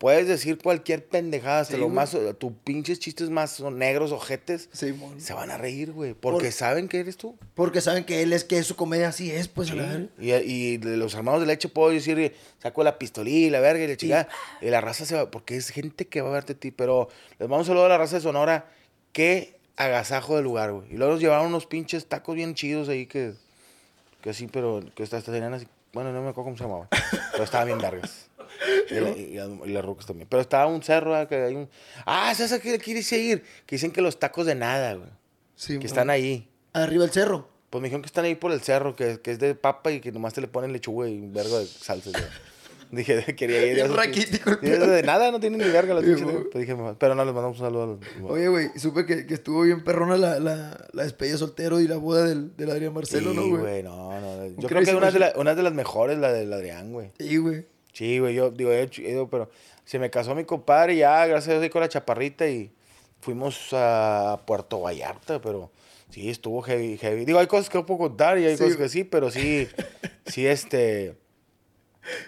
B: Puedes decir cualquier pendejada, hasta
A: Sí,
B: lo
A: güey.
B: más, tus pinches chistes más son negros, ojetes.
A: Simón.
B: Se van a reír, güey, porque
A: Por-
B: saben que eres tú.
A: Porque saben que él es que su comedia así es, pues, la verga.
B: Y, y de los hermanos de leche puedo decir, saco la pistolilla y la verga y la chica. Y la raza se va, porque es gente que va a verte a ti. Pero les vamos a saludar a la raza de Sonora. Qué agasajo de lugar, güey. Y luego nos llevaron unos pinches tacos bien chidos ahí que, que así, pero que hasta, hasta tenían así. Bueno, no me acuerdo cómo se llamaba. Pero estaban bien vergas. Y, la- y- y las rucas también. Pero estaba un cerro, ah, que hay un. Ah, ¿sabes a qué quieres ir? Que dicen que los tacos de nada, güey.
A: Simón.
B: Que están ahí.
A: Arriba del cerro.
B: Pues me dijeron que están ahí por el cerro, que, que es de papa y que nomás te le ponen lechuga y un vergo de salsa. güey. Dije, quería ir. Eso,
A: raquítico el
B: de nada, no tiene ni verga la
A: Sí,
B: pinche,
A: güey.
B: Pues dije, pero no, les mandamos un saludo a los.
A: Oye, güey, supe que, que estuvo bien perrona la, la, la despedida soltero y la boda del, del Adrián Marcelo,
B: sí,
A: ¿no, güey?
B: güey, no, no. Yo creo que una de,
A: machine.
B: la- una de las mejores, la del Adrián, güey.
A: Sí, güey.
B: Sí, güey, yo digo, he pero se me casó mi compadre y ya, gracias a Dios, con la chaparrita y, fuimos a Puerto Vallarta, pero sí, estuvo heavy, heavy. Digo, hay cosas que no puedo contar y hay
A: Sí.
B: cosas que sí, pero sí, sí, este...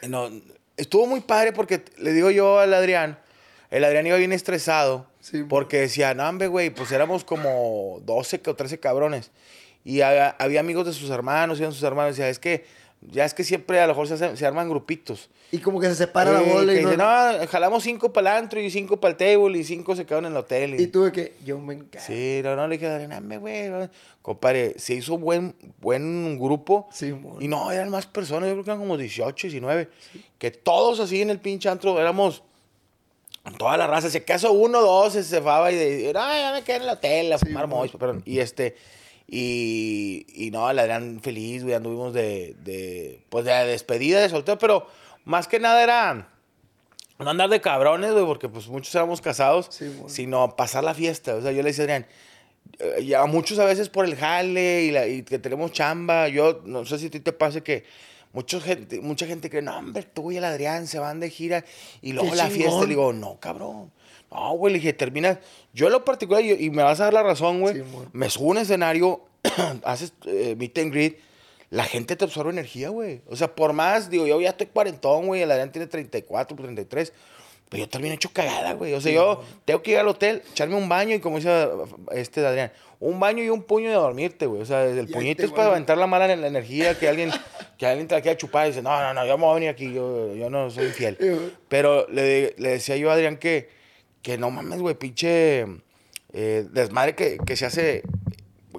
B: No, estuvo muy padre porque le digo yo al Adrián, el Adrián iba bien estresado
A: Sí,
B: porque decía, no, hombre, güey, pues éramos como 12 o 13 cabrones. Y había, había amigos de sus hermanos, iban sus hermanos, decía, es que, ya es que siempre a lo mejor se, hacen- se arman grupitos.
A: Y como que se separa la
B: Eh,
A: bola
B: que
A: y no...
B: dice, no, jalamos cinco para el antro y cinco para el table y cinco se quedaron en el hotel.
A: Y tuve que... Yo me encargo.
B: Sí, no, no, le dije, hombre, güey. no". Compadre, se hizo buen, buen grupo.
A: Sí, mon.
B: y no, eran más personas, yo creo que eran como 18, 19. Que todos así en el pinche antro éramos toda la raza. Si acaso uno o dos se cefaba y de, no, ya me quedé en el hotel a
A: Sí,
B: fumar mois, perdón. Y este, y, y no, el Adrián feliz, güey, anduvimos de, de, pues de despedida de soltero, pero más que nada era no andar de cabrones, güey, porque pues muchos éramos casados,
A: Sí, mon.
B: sino pasar la fiesta. O sea, yo le decía a Adrián, eh, ya muchos a veces por el jale y, la- y que tenemos chamba, yo no sé si a ti te pase que mucha gente, mucha gente cree, no, hombre, tú y el Adrián se van de gira y luego
A: Qué
B: la fiesta. Le digo, no, cabrón. No, güey, le dije, terminas. Yo en lo particular, y, y me vas a dar la razón, güey,
A: Sí,
B: me subo a un escenario, haces eh, meet and greet, la gente te absorbe energía, güey. O sea, por más, digo, yo ya estoy cuarentón, güey, el Adrián tiene 34, 33. Pero yo también he hecho cagada, güey. O sea, yo tengo que ir al hotel, echarme un baño y como dice este de Adrián, un baño y un puño de dormirte, güey. O sea, el puñito
A: te
B: es para aventar la mala en la energía que alguien, que alguien te la quiera chupar y dice, no, no, no, yo me voy a venir aquí, yo, yo no soy infiel.
A: Sí.
B: Pero le, le decía yo a Adrián que, que no mames, güey, pinche eh, desmadre que, que se hace,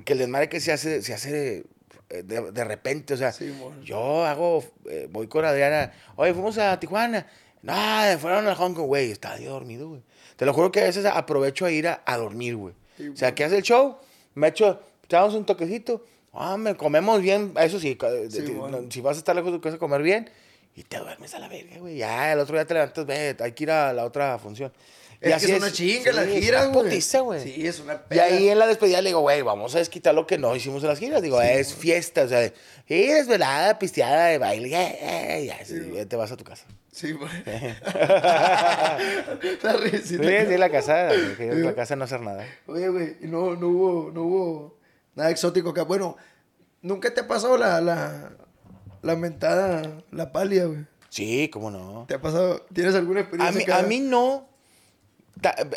B: que el desmadre que se hace, se hace eh, de, de repente, o sea,
A: Sí,
B: yo hago, eh, voy con Adriana, oye, fuimos a Tijuana, no, fueron a Hong Kong, güey, estaba yo dormido, güey. Te lo juro que a veces aprovecho a ir a, a dormir, güey.
A: Sí,
B: o sea, que hace el show, me echo, echamos un toquecito, ah, me comemos bien, eso sí, no, si vas a estar lejos de tu casa, comer bien, y te duermes a la verga, güey. Ya, el otro día te levantas, ve, hay que ir a la otra función. Y
A: Es
B: así
A: que es una chinga la
B: Sí, es
A: gira,
B: una
A: güey.
B: putiza, güey.
A: Sí, es una
B: Y
A: peda.
B: ahí en la despedida le digo, güey, vamos a desquitar lo que no hicimos en las giras. Digo, es fiesta, o sea, sí, desvelada, pisteada, de baile, eh, ya, sí, ya te vas a tu casa.
A: Sí, güey. la
B: Sí,
A: risita.
B: sí, la casa, la casa no hacer nada.
A: Oye, güey, y no, no hubo, no hubo nada exótico acá. Bueno, ¿nunca te ha pasado la, la, la mentada, la palia, güey?
B: Sí, cómo no.
A: ¿Te ha pasado? ¿Tienes alguna
B: A
A: experiencia
B: mí,
A: acá?
B: a mí no.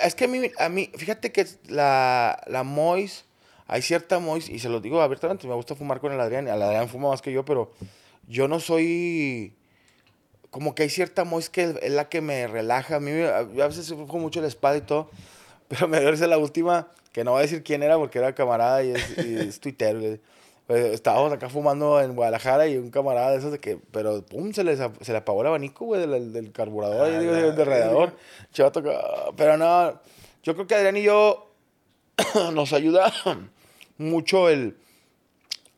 B: Es que a mí, a mí fíjate que la, la Mois, hay cierta Mois, y se lo digo abiertamente, me gusta fumar con el Adrián, el Adrián fuma más que yo, pero yo no soy, como que hay cierta Mois que es la que me relaja, a mí a, veces fumo mucho la espada y todo, pero me dio la última, que no voy a decir quién era porque era camarada y es, y es tuitero, pues, estábamos acá fumando en Guadalajara y un camarada de esos de que, pero pum, se, ap- se le apagó el abanico, güey, del, del carburador, yo digo, del radiador. Chato, pero no, yo creo que Adrián y yo nos ayuda mucho el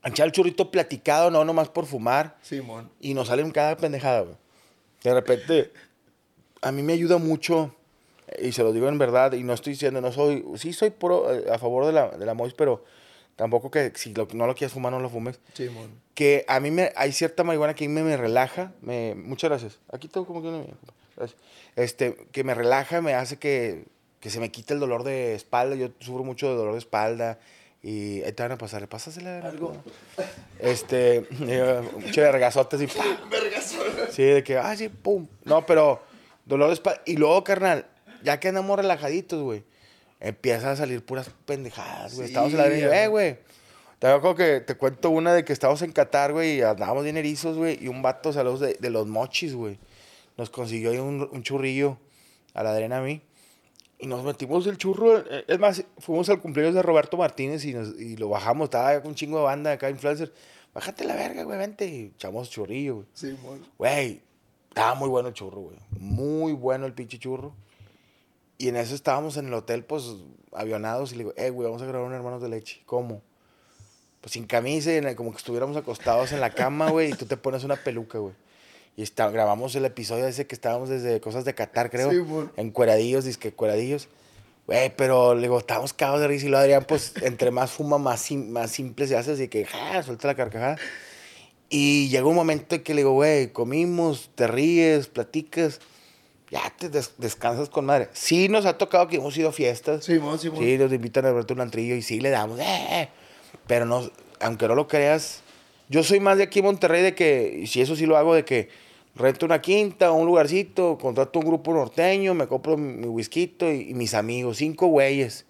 B: echar el churrito platicado, no nomás por fumar,
A: Simón.
B: y nos salen cada pendejada, güey. De repente, a mí me ayuda mucho, y se lo digo en verdad, y no estoy diciendo, no soy, sí soy pro, eh, a favor de la, de la MOIS, pero tampoco que si lo- no lo quieres fumar, no lo fumes.
A: Simón.
B: Que a mí me, hay cierta marihuana que a mí me, me relaja, me, muchas gracias. Aquí tengo como que una... gracias. Este, que me relaja, me hace que, que se me quite el dolor de espalda, yo sufro mucho de dolor de espalda, y ahí te van a pasar, pásasela.
A: Algo.
B: Este, eh, un che de regazotes y. Sí, de que, ah, sí, pum. No, pero dolor de espalda. Y luego, carnal, ya que andamos relajaditos, güey, empiezan a salir puras pendejadas, güey.
A: Sí,
B: Estamos en la
A: güey.
B: eh, güey. Te acuerdo que te cuento una de que estábamos en Qatar, güey, y andábamos bien erizos, güey, y un vato, saludos de, de los mochis, güey. Nos consiguió ahí un, un churrillo a la arena a mí. Y nos metimos el churro. eh, Es más, fuimos al cumpleaños de Roberto Martínez y, nos- y lo bajamos. Estaba con un chingo de banda acá, influencer. Bájate la verga, güey, vente. Y echamos churrillo, güey.
A: Simón.
B: Güey, estaba muy bueno el churro, güey. Muy bueno el pinche churro. Y en eso estábamos en el hotel, pues, avionados. Y le digo, eh, güey, vamos a grabar un Hermanos de Leche. ¿Cómo? Pues sin camisa, y como que estuviéramos acostados en la cama, güey. Y tú te pones una peluca, güey. Y está, grabamos el episodio ese que estábamos desde cosas de Qatar, creo.
A: Sí,
B: en cueradillos, disque cueradillos. Güey, pero le digo, estábamos cagados de risa. Y lo Adrián, pues, entre más fuma, más, sim- más simple se hace. Así que, ja, suelta la carcajada. Y llegó un momento en que le digo, güey, comimos, te ríes, platicas. Ya te des- descansas con madre. Sí nos ha tocado que hemos ido a fiestas.
A: Simón, Simón.
B: Sí, nos invitan a verte un antrillo y sí le damos, eh, eh. Pero no, aunque no lo creas, yo soy más de aquí en Monterrey de que, si eso sí lo hago, de que rento una quinta o un lugarcito, contrato un grupo norteño, me compro mi whisky y, y mis amigos, cinco güeyes.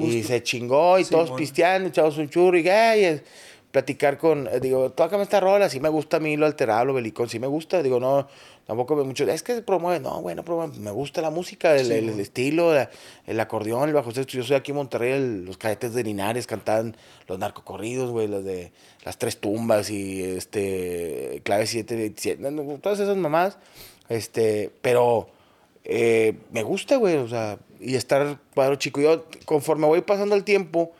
B: Y se chingó y todos
A: Simón.
B: pisteando, echamos un churro y "Ay, es- platicar con, eh, digo, tócame esta rola, sí me gusta a mí lo alterado, lo belicón, sí me gusta, digo, no, tampoco me mucho, es que se promueve, no, bueno, promueve, me gusta la música, el, el- el estilo, la- el acordeón, el bajo sexto, yo soy aquí en Monterrey, el- los cadetes de Linares cantaban los narcocorridos, güey, los de las tres tumbas y este, clave 727, no, no, todas esas mamás, este, pero eh, me gusta, güey, o sea, y estar cuadro chico, yo conforme voy pasando el tiempo,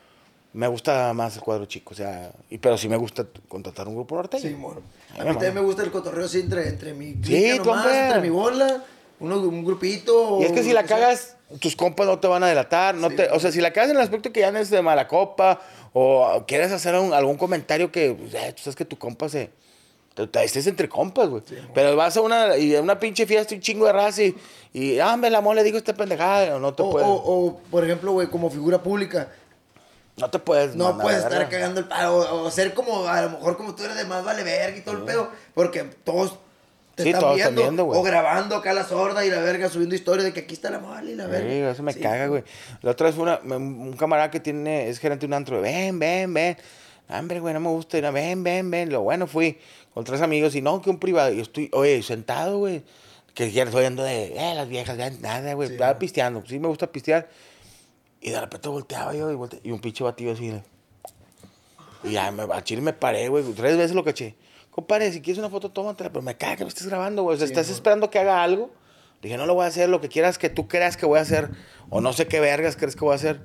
B: me gusta más el cuadro chico, o sea, y, pero sí me gusta contratar un grupo norteño.
A: Simón.
B: Ay,
A: A mí también me gusta el cotorreo así entre, entre mi
B: Sí,
A: clica
B: tú,
A: nomás, entre mi bola, uno, un grupito.
B: Y es que si la
A: sea.
B: cagas, tus compas no te van a delatar. No
A: Sí,
B: te, o sea, si la cagas en el aspecto que ya no es de mala copa o quieres hacer un- algún comentario que, pues, eh, tú sabes que tu compa se... te- te- Estés entre compas, güey. Pero vas a una, y a una pinche fiesta y un chingo de raza y, y ah, me la mole, digo esta pendejada, no te
A: o, o, por ejemplo, güey, como figura pública,
B: no te puedes.
A: no puedes estar
B: verga.
A: cagando el palo. O, o ser como, a lo mejor como tú eres de más vale verga y todo el pedo. Porque todos te
B: Sí,
A: están
B: todos
A: viendo.
B: están viendo,
A: o grabando acá la sorda y la verga, subiendo historias de que aquí está la mole y la verga.
B: Sí, eso me
A: Sí,
B: caga, güey. La otra vez fue una, un camarada que tiene, es gerente de un antro, ven, ven, ven. Hombre, güey, no me gusta. no, ven, ven, ven. Lo bueno, fui con tres amigos y no, que un privado. Y yo estoy, oye, sentado, güey. Que ya estoy oyendo de, eh, las viejas, ven, nada, güey.
A: Sí,
B: Estaba pisteando. Sí, me gusta pistear. Y de repente volteaba yo y, volte- y un pinche batido así. Y ya, me, a chile me paré, güey. Tres veces lo caché. Compadre, si quieres una foto, tómatela. Pero me caga que me estés grabando, güey. O sea,
A: Sí,
B: estás esperando que haga algo. Dije, no lo voy a hacer. Lo que quieras que tú creas que voy a hacer. O no sé qué vergas crees que voy a hacer.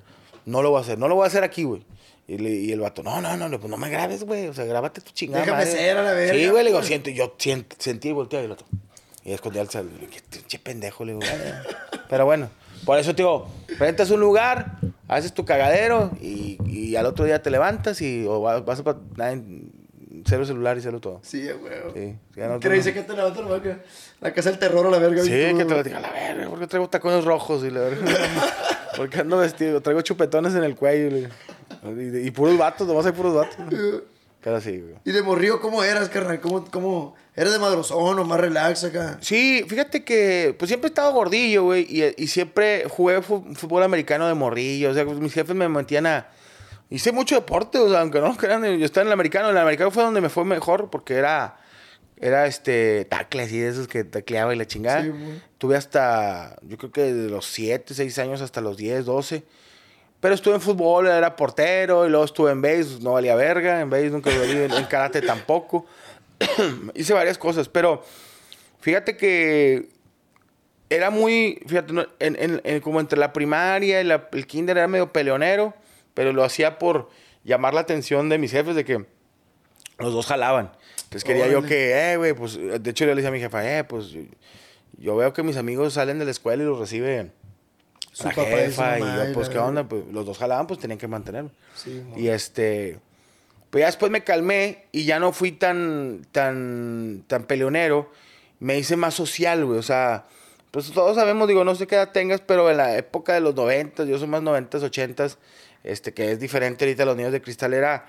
B: No lo voy a hacer. No lo voy a hacer aquí, güey. Y, le- y el vato, no, no, no, pues no me grabes, güey. O sea, grábate tu chingada.
A: Déjame
B: madre".
A: ser a la verga,
B: Sí, güey, le digo, siento. Yo sient- sentí y volteé y el otro. Y escondí al sal. Pinche pendejo, le digo. Pero bueno, por eso te digo, rentas un lugar, haces tu cagadero y, y al otro día te levantas y o vas, vas a cero celular y cero todo.
A: Sí, güey.
B: Sí, no-
A: ¿Qué dice que te levanta la? La casa del terror a la verga.
B: Sí, que te lo diga, la verga, ¿por qué traigo tacones rojos? Y la verga, ¿por qué ando vestido? Traigo chupetones en el cuello. digo. Y, y puros vatos, nomás hay puros vatos. Cada así, güey.
A: ¿Y de morrillo cómo eras, carnal? ¿Cómo, cómo eras de madrozón o más relax acá?
B: Sí, fíjate que pues siempre he estado gordillo, güey, y, y siempre jugué fútbol americano de morrillo, o sea, pues, mis jefes me metían a... Hice mucho deporte, o sea, aunque no crean, yo estaba en el americano, el americano fue donde me fue mejor porque era, era este, tacle así de esos que tacleaba y la chingada.
A: Sí.
B: Tuve hasta, yo creo que de los 7, 6 años hasta los 10, 12. Pero estuve en fútbol, era portero, y luego estuve en base, no valía verga, en base nunca lo valí, en, en karate tampoco. Hice varias cosas, pero fíjate que era muy, fíjate, en, en- en- como entre la primaria y la- el kinder era medio peleonero, pero lo hacía por llamar la atención de mis jefes de que los dos jalaban. Entonces quería yo que, eh, güey, pues, de hecho yo le decía a mi jefa, eh, pues, yo, yo veo que mis amigos salen de la escuela y los recibe
A: Su
B: la
A: papá y su
B: jefa y, yo, pues, ¿qué onda? Pues los dos jalaban, pues tenían que mantenerme.
A: Sí.
B: Y este, pues ya después me calmé y ya no fui tan, tan, tan peleonero. Me hice más social, güey. O sea, pues todos sabemos, digo, no sé qué edad tengas, pero en la época de los noventas, yo soy más noventas, ochentas, este, que es diferente ahorita los niños de cristal, era,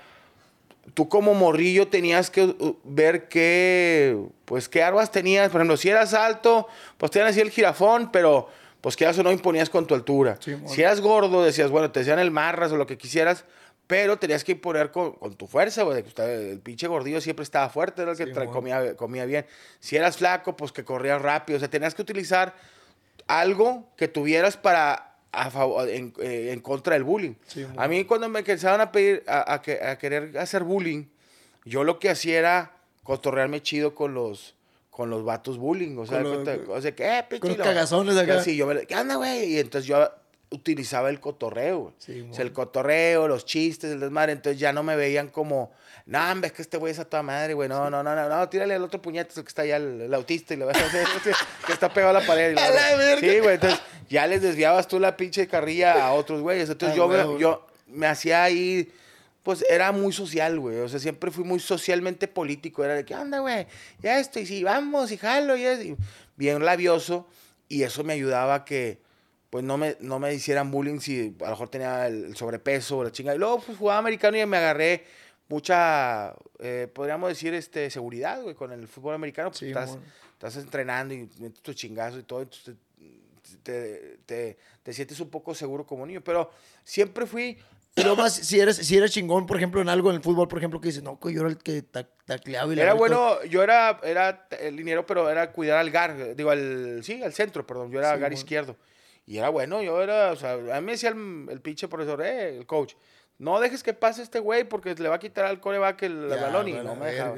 B: tú como morrillo tenías que uh, ver qué, pues qué armas tenías. Por ejemplo, si eras alto, pues tenías así el jirafón, pero pues que eso no imponías con tu altura.
A: Sí,
B: si eras gordo, decías, bueno, te decían el marras o lo que quisieras, pero tenías que imponer con, con tu fuerza, güey. El pinche gordillo siempre estaba fuerte, era el que
A: Sí,
B: comía, comía bien. Si eras flaco, pues que corrías rápido. O sea, tenías que utilizar algo que tuvieras para a favor- en, eh, en contra del bullying.
A: Sí,
B: a mí cuando me empezaban a pedir, a, a que- a querer hacer bullying, yo lo que hacía era cotorrearme chido con los con los vatos bullying, o sea,
A: Con los-
B: cuenta- o sea, que, eh, pinche,
A: con los
B: lo-
A: cagazones de acá.
B: Sí, yo me, ¿qué onda, güey? Y entonces yo utilizaba el cotorreo.
A: Sí,
B: o sea, el cotorreo, los chistes, el desmadre, entonces ya no me veían como, no, hombre, es que este güey es a toda madre, güey, no, no, no, no, no, tírale al otro puñetazo que está allá, el, el autista, y le vas a hacer, que está pegado a la pared. y la
A: A la verga.
B: Sí, güey, entonces ya les desviabas tú la pinche carrilla a otros güeyes, entonces
A: Ah,
B: yo, me,
A: huevo.
B: yo me hacía ahí, pues era muy social, güey, o sea, siempre fui muy socialmente político, era de que, anda, güey, ya esto, y sí, vamos, y jalo, y, es, y bien labioso, Y eso me ayudaba a que, pues, no me, no me hicieran bullying si a lo mejor tenía el, sobrepeso o la chingada. Y luego, pues, jugaba americano y me agarré mucha, eh, podríamos decir, este, seguridad, güey, con el fútbol americano. Pues,
A: Sí,
B: estás, estás entrenando y metes tu chingazo y todo. entonces te, te, te sientes un poco seguro como niño. Pero siempre fui
A: Y luego más, si eres, si eres chingón, por ejemplo, en algo en el fútbol, por ejemplo, que dices, no, yo era el que ta- tacleaba y la
B: Era bueno, yo era, era el liniero, pero era cuidar al gar, digo, al, sí, al centro, perdón, yo era
A: Sí,
B: gar
A: bueno.
B: izquierdo. Y era bueno, yo era, o sea, a mí me decía el, el pinche profesor, eh, el coach, no dejes que pase este güey porque le va a quitar al coreback el,
A: Ya,
B: balón y no me
A: verga.
B: dejaba.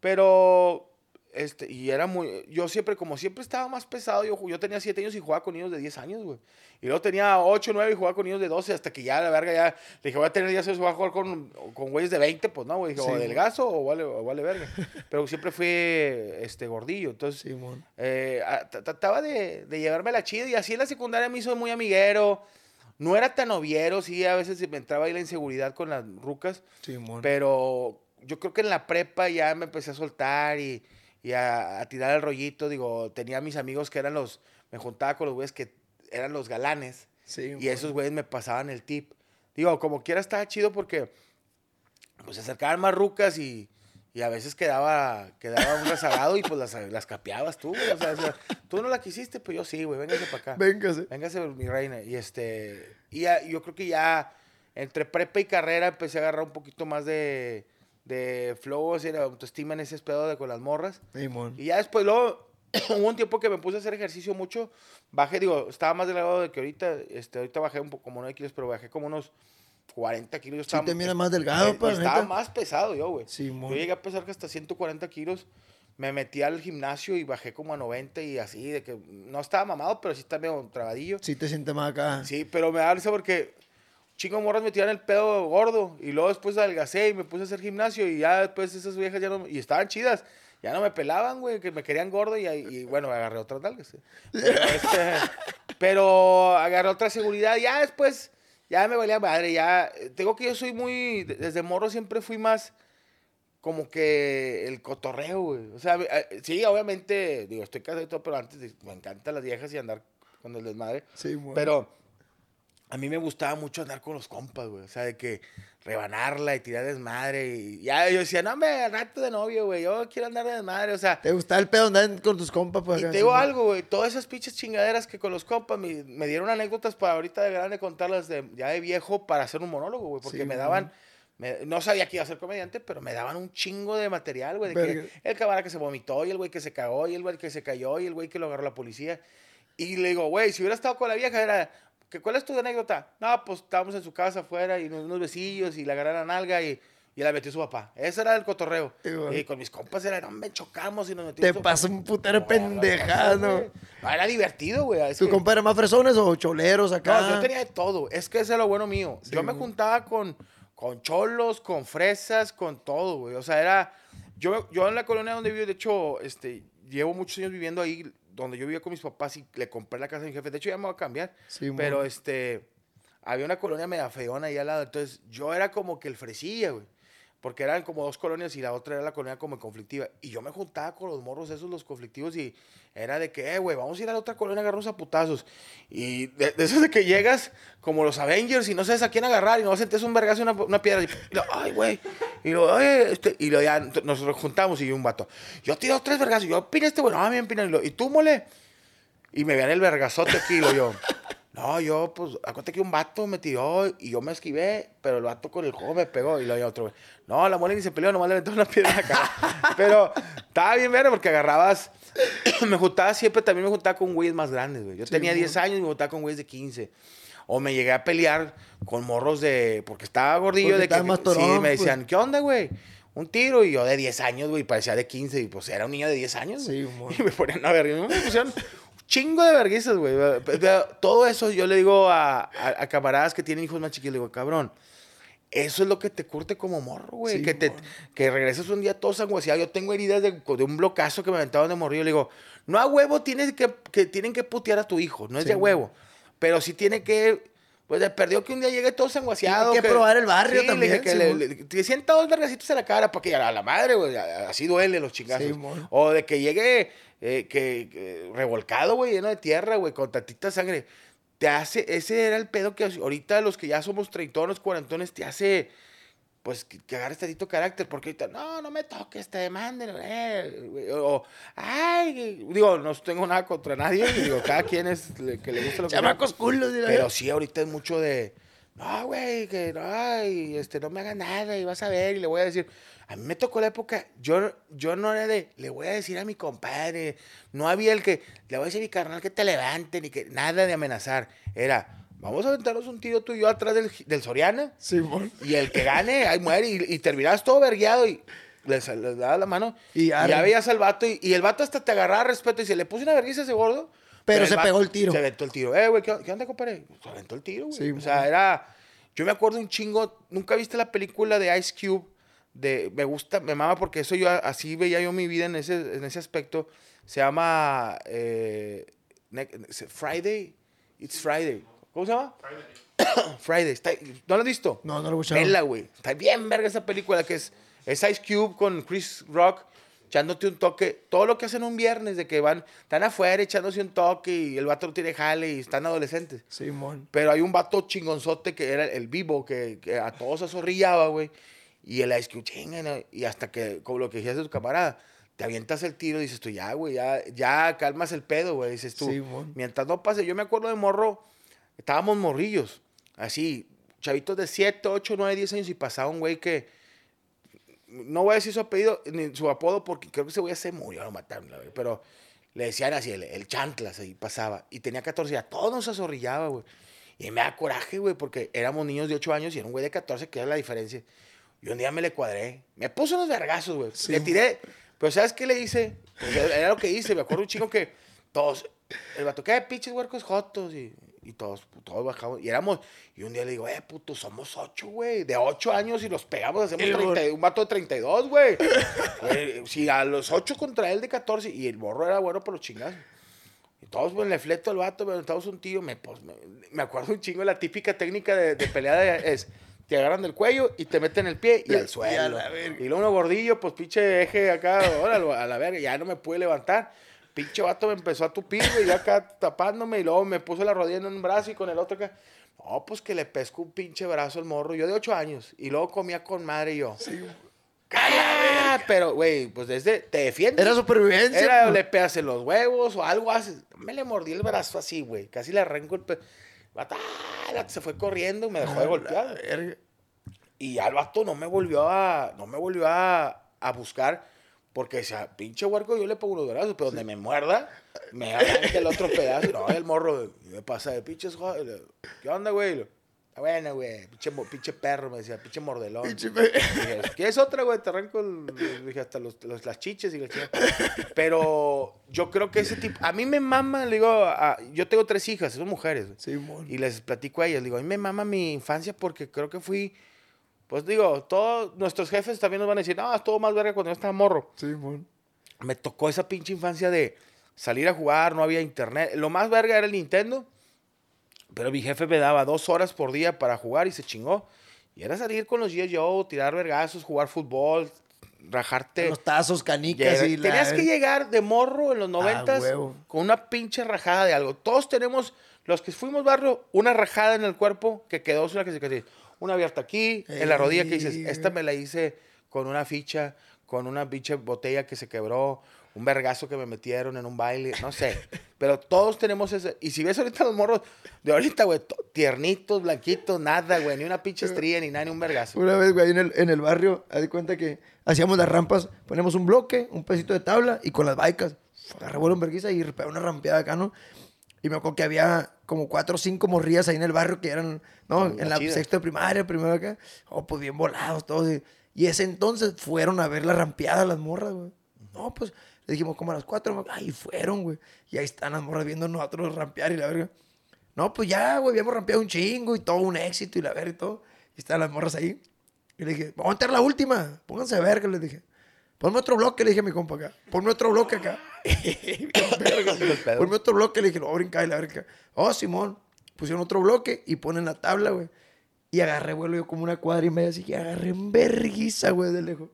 B: Pero, este, y era muy, yo siempre, como siempre estaba más pesado, yo, yo tenía 7 años y jugaba con niños de 10 años, güey. Y luego tenía 8, 9 y jugaba con niños de 12 hasta que ya, la verga, ya, le dije, voy a tener 10 años, voy a jugar con, con güeyes de 20, pues no, güey, dije,
A: Sí,
B: o delgazo o vale, o vale verga. Pero siempre fui, este, gordillo, entonces...
A: Simón.
B: Eh, a- trataba de, de llevarme la chida y así en la secundaria me hizo muy amiguero. No era tan noviero, sí, a veces me entraba ahí la inseguridad con las rucas,
A: Simón.
B: pero yo creo que en la prepa ya me empecé a soltar y, y a, a tirar el rollito. Digo, tenía mis amigos que eran los, me juntaba con los güeyes que eran los galanes
A: Sí,
B: y esos güeyes me pasaban el tip. Digo, como quiera estaba chido porque pues se acercaban más rucas y, y a veces quedaba, quedaba un rezagado y pues las, las capeabas tú, güey. O sea, o sea, tú no la quisiste, pues yo sí, güey, véngase para acá.
A: Véngase.
B: Véngase, mi reina. Y este, y ya- yo creo que ya entre prepa y carrera empecé a agarrar un poquito más de, de flow, así, de autoestima en ese pedo de con las morras.
A: Simón.
B: Y ya después, luego, hubo un tiempo que me puse a hacer ejercicio mucho. Bajé, digo, estaba más delgado de que ahorita. Este, ahorita bajé un poco, como 9 kilos, pero bajé como unos 40 kilos. Yo
A: Sí
B: estaba,
A: te miras más delgado,
B: eh,
A: pa,
B: Estaba más pesado yo, güey.
A: Simón.
B: Yo llegué a pesar que hasta 140 kilos. Me metí al gimnasio y bajé como a 90 y así, de que no estaba mamado, pero sí estaba medio trabadillo.
A: Sí te sientes más acá.
B: Sí, pero me da risa porque chingo morras me tiran el pedo gordo y luego después adelgacé y me puse a hacer gimnasio y ya después esas viejas ya no, y estaban chidas, ya no me pelaban, güey, que me querían gordo y, bueno, agarré otras nalgas. eh. Pero, este, pero agarré otra seguridad, ya después, ya me valía madre, ya, tengo que yo soy muy, de- desde morro siempre fui más como que el cotorreo, güey. O sea, eh, sí, obviamente, digo, estoy casado y todo, pero antes me encantan las viejas y andar con el desmadre.
A: Simón.
B: Pero a mí me gustaba mucho andar con los compas, güey. O sea, de que rebanarla y tirar desmadre. Y ya yo decía, no, me rato de novio, güey. Yo quiero andar de desmadre. O sea,
A: ¿Te gusta el pedo andar con tus compas? Pues,
B: y te digo algo, güey. Todas esas pinches chingaderas que con los compas me, me dieron anécdotas para ahorita de grande contarlas de, ya de viejo para hacer un monólogo, güey. Porque
A: Sí,
B: me
A: güey.
B: daban. me- no sabía que iba a ser comediante, pero me daban un chingo de material, güey. De
A: Verga.
B: que el camarada que se vomitó y el güey que se cagó y el güey que se cayó y el güey que lo agarró la policía. Y le digo, güey, si hubiera estado con la vieja, era, ¿que, ¿cuál es tu anécdota? No, pues estábamos en su casa afuera y unos, unos besillos y la agarraron la nalga y, y la metió su papá. Ese era el cotorreo. Y con mis compas era, no, me chocamos y nos metimos.
A: Te pasó un putero
B: No,
A: pendejado.
B: no, Era divertido, güey.
A: ¿Tu
B: que-
A: compa era más fresones o choleros acá?
B: no, yo tenía de todo. Es que eso es lo bueno mío.
A: Sí,
B: yo me juntaba con, con cholos, con fresas, con todo, güey. O sea, era... Yo, yo en la colonia donde vivo, de hecho, este, llevo muchos años viviendo ahí, donde yo vivía con mis papás y le compré la casa a mi jefe. De hecho, ya me voy a cambiar.
A: Sí,
B: pero,
A: mon.
B: este... Había una colonia media feona ahí al lado. Entonces, yo era como que el fresilla, güey. Porque eran como dos colonias y la otra era la colonia como conflictiva. Y yo me juntaba con los morros esos, los conflictivos, y era de que, eh, güey, vamos a ir a la otra colonia a agarrarnos a putazos. Y de, de eso de que llegas como los Avengers y no sabes a quién agarrar y no sentés un vergazo y una, una piedra. Y, y lo, ay, güey. Y lo, oye, este, y lo ya nos juntamos y un vato. Yo tiro tres vergazos. Y yo, opina este, güey, no, a mí me. Y, lo, y tú, mole. Y me vean el vergazote aquí, lo yo. No, yo, pues, acuérdate que un vato me tiró y yo me esquivé, pero el vato con el juego me pegó y lo otro, güey. No, la mole ni se peleó, nomás le aventó una piedra acá. pero estaba bien ver porque agarrabas. me juntaba siempre, también me juntaba con güeyes más grandes, güey. Yo tenía 10 años y me juntaba con güeyes de 15. O me llegué a pelear con morros de. Porque estaba gordillo
A: Porque
B: de que.
A: más
B: sí,
A: torón,
B: me
A: pues.
B: decían, ¿qué onda, güey? Un tiro y yo de 10 años, güey, parecía de 15 y pues era un niño de 10 años.
A: Sí,
B: y me ponían a ver, y me pusieron un chingo de verguizas, güey. Todo eso yo le digo a, a- a camaradas que tienen hijos más chiquitos, le digo, cabrón, eso es lo que te curte como morro, güey.
A: Sí,
B: que, te, que regreses un día todo sanguaseado. Yo tengo heridas de, de un blocazo que me aventaban de morrillo. Le digo, no a huevo tienes que, que tienen que putear a tu hijo, no es
A: Sí,
B: de huevo. Pero sí tiene que Pues le perdió que un día llegue todo sanguaseado.
A: Hay que probar el barrio
B: Sí, le
A: también,
B: dije que
A: Simón.
B: le, le- te sienta dos vergacitos en la cara para que a la madre, güey. Así duele los chingazos.
A: Simón.
B: o de que llegue eh, que, que revolcado, güey, lleno de tierra, güey, con tantita sangre. Te hace, ese era el pedo que ahorita los que ya somos treintones, cuarentones, te hace, pues, que, que agarres tantito carácter, porque ahorita, no, no me toques, te demanden, eh, güey", o, ay, digo, no tengo nada contra nadie, digo, cada quien es, le- que le gusta lo que
A: Chamacos culos. y la
B: pero
A: verga.
B: sí, ahorita es mucho de, no, güey, que no, ay, este, no me haga nada y vas a ver y le voy a decir. A mí me tocó la época, yo, yo no era de, le voy a decir a mi compadre, no había el que, le voy a decir a mi carnal que te levante, ni que, nada de amenazar. Era, vamos a aventarnos un tiro tú y yo atrás del, del Soriana
A: Simón.
B: y el que gane, ahí muere y, y terminabas todo vergueado y les, les dabas la mano
A: Y
B: y,
A: arre.
B: ya veías al vato y, y el vato hasta te agarraba respeto y se le puso una vergüenza a ese gordo.
A: Pero se pegó el tiro.
B: Se aventó el tiro. Eh, güey, ¿qué, qué onda, compadre? Se aventó el tiro, güey.
A: Sí,
B: o sea, era... Yo me acuerdo un chingo... ¿Nunca viste la película de Ice Cube? De, me gusta, me mama porque eso yo... Así veía yo mi vida en ese, en ese aspecto. Se llama... eh, Friday. It's Friday. ¿Cómo se llama? Friday. Está- ¿No lo has visto?
A: No, no lo he escuchado.
B: Vela, güey. Está bien verga esa película que es, es Ice Cube con Chris Rock echándote un toque. Todo lo que hacen un viernes de que van, están afuera echándose un toque y el vato no tiene jale y están adolescentes.
A: Simón.
B: Pero hay un vato chingonzote que era el vivo, que, que a todos azorrillaba, güey. Y el Ice Cube, chinga, ¿no? Y hasta que, como lo que decías de tu camarada, te avientas el tiro y dices tú, ya, güey, ya, ya calmas el pedo, güey. Dices tú,
A: Simón.
B: mientras no pase. Yo me acuerdo de morro, estábamos morrillos, así, chavitos de 7, 8, 9, 10 años y pasaba un güey que, no voy a decir su apellido ni su apodo porque creo que ese güey se murió, lo mataron, la verdad, pero le decían así, el, el chanclas ahí pasaba y tenía 14 ya todo nos azorrillaba, güey. Y me da coraje, güey, porque éramos niños de 8 años y era un güey de 14, que era la diferencia. Y un día me le cuadré. Me puso unos vergazos, güey. Le tiré. Pero ¿sabes qué le hice? Pues era lo que hice. Me acuerdo un chico que todos... El vato, ¿qué? Pinches huercos jotos. Y, y todos, todos bajamos. Y éramos... Y un día le digo, eh, puto, somos ocho, güey. De ocho años y los pegamos, hacemos
A: Y luego-
B: 30 un vato de 32, güey. Güey, Si a los ocho contra él de 14. Y el morro era bueno por los chingazos. Y todos, pues, le fleto al vato, me aventamos un tío, me, pues, me, me acuerdo un chingo de la típica técnica de, de pelea es, te agarran del cuello y te meten el pie y
A: Y
B: al suelo.
A: verga.
B: Y luego uno gordillo, pues, pinche eje acá, órale, a la verga, ya no me pude levantar. Pinche vato me empezó a tupir, güey, ya acá tapándome y luego me puso la rodilla en un brazo y con el otro acá. No, pues que le pesco un pinche brazo al morro, yo de ocho años. Y luego comía con madre y yo. ¡Cala! Pero, güey, pues desde, te defiendes.
A: Era supervivencia.
B: Era, le pegas en los huevos o algo haces. Me le mordí el brazo así, güey. Casi le arranco el pe... ¡ah! Se fue corriendo y me dejó de golpear. Y ya el vato no me volvió a, no me volvió a, a buscar. Porque, o sea, pinche huerco, yo le pongo unos brazos, pero donde me muerda, me arranca el otro pedazo. No, el morro me pasa de pinches, jo- le- ¿qué onda, güey? "Ah, Bueno, güey, pinche, perro, me decía, pinche mordelón.
A: Pinche
B: Dije, ¿quieres otra, güey? Te arranco el- dije, hasta los, los- las chiches y la chingada. Pero yo creo que ese tipo... A mí me mama, le digo... a- yo tengo tres hijas, son mujeres. güey.
A: Simón.
B: Y les platico a ellas. Digo, a mí me mama mi infancia porque creo que fui... Pues digo, todos nuestros jefes también nos van a decir, no, estuvo más verga cuando yo estaba morro.
A: Simón.
B: Me tocó esa pinche infancia de salir a jugar, no había internet. Lo más verga era el Nintendo. Pero mi jefe me daba dos horas por día para jugar y se chingó. Y era salir con los G.I. Joe, tirar vergazos, jugar fútbol, rajarte.
A: Los tazos, canicas y la...
B: Tenías que llegar de morro en los noventas
A: huevo.
B: con una pinche rajada de algo. Todos tenemos, los que fuimos barrio, una rajada en el cuerpo que quedó una que se quedó. Una abierta aquí, en la rodilla que dices, esta me la hice con una ficha, con una pinche botella que se quebró, un vergazo que me metieron en un baile, no sé. Pero todos tenemos ese. Y si ves ahorita los morros de ahorita, güey, to- tiernitos, blanquitos, nada, güey, ni una pinche estría, ni nada, ni un vergazo.
A: Una vez, güey, en el, en el barrio, haz cuenta que hacíamos las rampas, ponemos un bloque, un pedacito de tabla y con las baicas, agarré vuelo en vergüenza y pegaba una rampeada acá, ¿no? Y me acuerdo que había como cuatro o cinco morrillas ahí en el barrio que eran, ¿no? En la
B: chidas.
A: sexta de primaria, primero acá. Oh, pues bien volados todos. Y, y ese entonces fueron a ver la rampeada las morras, güey. No, pues le dijimos como a las cuatro, ay, fueron, güey. Y ahí están las morras viendo nosotros rampear y la verga. No, pues ya, güey, habíamos rampeado un chingo y todo un éxito y la verga y todo. Y estaban las morras ahí. Y le dije, vamos a meter la última. Pónganse a ver, que les dije. Ponme otro bloque, le dije a mi compa acá. Ponme otro bloque acá. Ponme otro bloque, le dije, lo voy a brincar y la verga. Oh, Simón. pusieron otro bloque y ponen la tabla, güey. Y agarré vuelo yo como una cuadra y media, así que agarré en verguiza, güey, de lejos.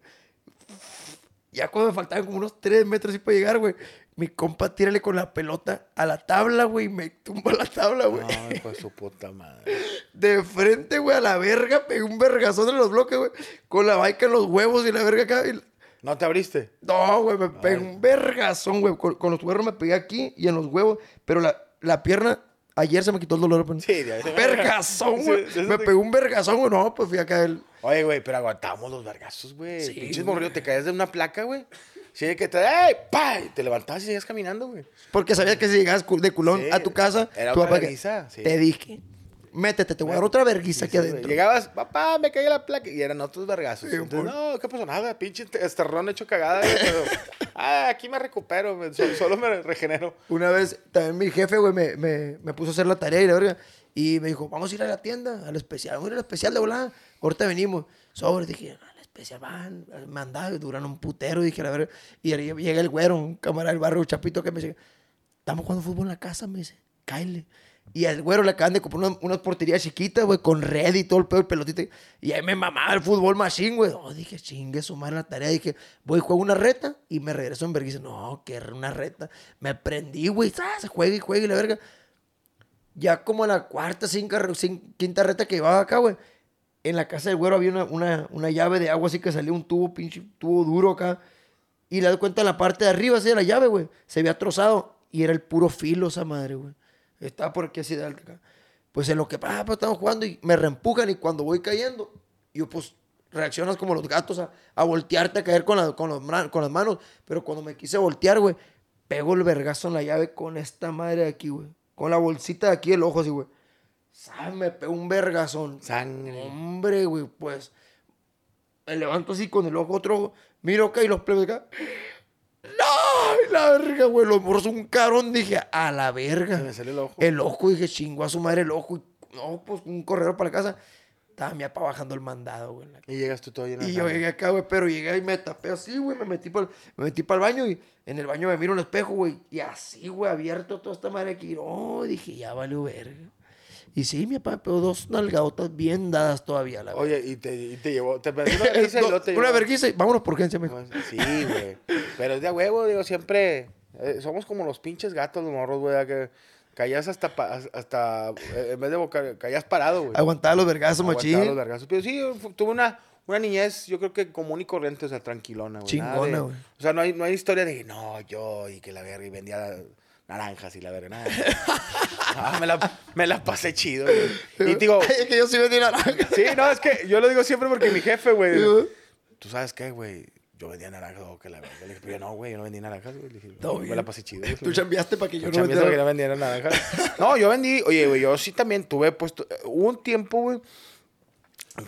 A: Ya cuando me faltaban como unos tres metros y para llegar, güey, mi compa tírale con la pelota a la tabla, güey, y me tumba la tabla, güey.
B: No, hijo de su puta madre.
A: De frente, güey, a la verga, pegué un vergazón en los bloques, güey, con la baica en los huevos y la verga acá. y-
B: ¿No te abriste?
A: No, güey, me pegué un vergazón, güey. Con, con los huevos me pegué aquí y en los huevos, pero la, la pierna, ayer se me quitó el dolor. pues.
B: Sí, de ahí.
A: Vergazón, güey. me
B: te-
A: pegó un vergazón, güey. No, pues fui acá el.
B: Oye, güey, pero aguantamos los vergazos, güey.
A: Sí,
B: Pinches
A: güey.
B: morrillo, te caes de una placa, güey. Sí, que te. ¡Ey! ¡Pa! Y te levantabas y seguías caminando, güey.
A: Porque sabía que si llegabas de culón
B: Sí,
A: a tu casa,
B: era
A: tu papá que-
B: sí.
A: te dije, métete, te voy a dar otra verguiza aquí adentro.
B: Llegabas, papá, me caí la placa. Y eran otros vergazos.
A: Sí,
B: Entonces,
A: por-
B: no, ¿qué pasó? Nada, pinche esterrón hecho cagada. pero, ah, aquí me recupero, güey, so- solo me regenero.
A: Una vez también mi jefe, güey, me, me, me puso a hacer la tarea y la verga. Y me dijo, vamos a ir a la tienda, al especial. Vamos a ir al especial de volada. Ahorita venimos. Sobre, dije, al especial van, mandado, duran un putero. Dije, la verga. Y llega el güero, un camarada del barrio, un chapito, que me dice, estamos jugando fútbol en la casa, me dice, cáele. Y al güero le acaban de comprar una- unas porterías chiquitas, güey, con red y todo el pedo, el pelotito. Y ahí me mamaba el fútbol machine, güey. Oh, dije, chingue su madre la tarea. Dije, voy, juego una reta y me regreso en vergüenza. No, que una reta. Me prendí, güey. Se juega y juega y la verga. Ya como la cuarta, cinca, cin- quinta reta que llevaba acá, güey. En la casa del güero había una, una, una llave de agua así que salía un tubo, pinche tubo duro acá. Y le doy cuenta en la parte de arriba, así de la llave, güey. Se había trozado y era el puro filo esa madre, güey. Estaba por aquí así de alta acá. Pues en lo que, ah, pues estamos jugando y me reempujan y cuando voy cayendo, yo pues reaccionas como los gatos a, a voltearte, a caer con, la- con, los con las manos. Pero cuando me quise voltear, güey, pego el vergazo en la llave con esta madre de aquí, güey. Con la bolsita de aquí el ojo así, güey. ¿Sabes? Me pegó un vergazón.
B: Sangre.
A: Hombre, güey, pues. Me levanto así con el ojo, otro ojo. Miro acá y los plebes acá. ¡No! La verga, güey. Los morros un carón. Dije, a la verga.
B: Se me salió el ojo.
A: El ojo, dije, chingó a su madre el ojo. Y, no, pues un corredor para la casa. Estaba mi papá bajando el mandado, güey.
B: Y llegas tú de
A: y yo llegué acá, güey, pero llegué y me tapé así, güey. Me metí para me metí el baño y en el baño me miro un espejo, güey. Y así, güey, abierto toda esta madre aquí. No, dije, ya valió verga. Y sí, mi papá me pegó dos nalgadotas bien dadas todavía, la
B: Oye, y te, y te llevó. Te perdió una vergüenza y te
A: una vergüenza y vámonos por urgencia.
B: Pues, Sí, güey. Pero es de huevo, digo, siempre. eh, somos como los pinches gatos, los morros, güey. Que caías hasta. pa- hasta eh, en vez de boca, caías parado, güey.
A: Aguantaba los vergazos,
B: Aguantaba
A: machín.
B: los vergazos. Pero sí, tuve una, una niñez, yo creo que común y corriente, o sea, tranquilona, güey.
A: Chingona, güey.
B: O sea, no hay, no hay historia de, no, yo, y que la verga, y vendía naranjas y la verga. Ah, me, la, me la pasé chido, güey. Y digo,
A: Ay, es que yo sí vendí naranja.
B: sí, no, es que yo lo digo siempre porque mi jefe, güey. ¿Tú sabes qué, güey? Yo vendía naranjas, o que la verga. Le dije, pero yo no, güey, yo no vendí naranjas, güey. Le dije, "No, me la pasé chido. güey".
A: Tú chambeaste para que yo
B: Yo
A: no
B: no que
A: vendiera.
B: no vendieran naranjas. No, yo vendí, oye, güey, yo sí también tuve puesto. Hubo un tiempo, güey.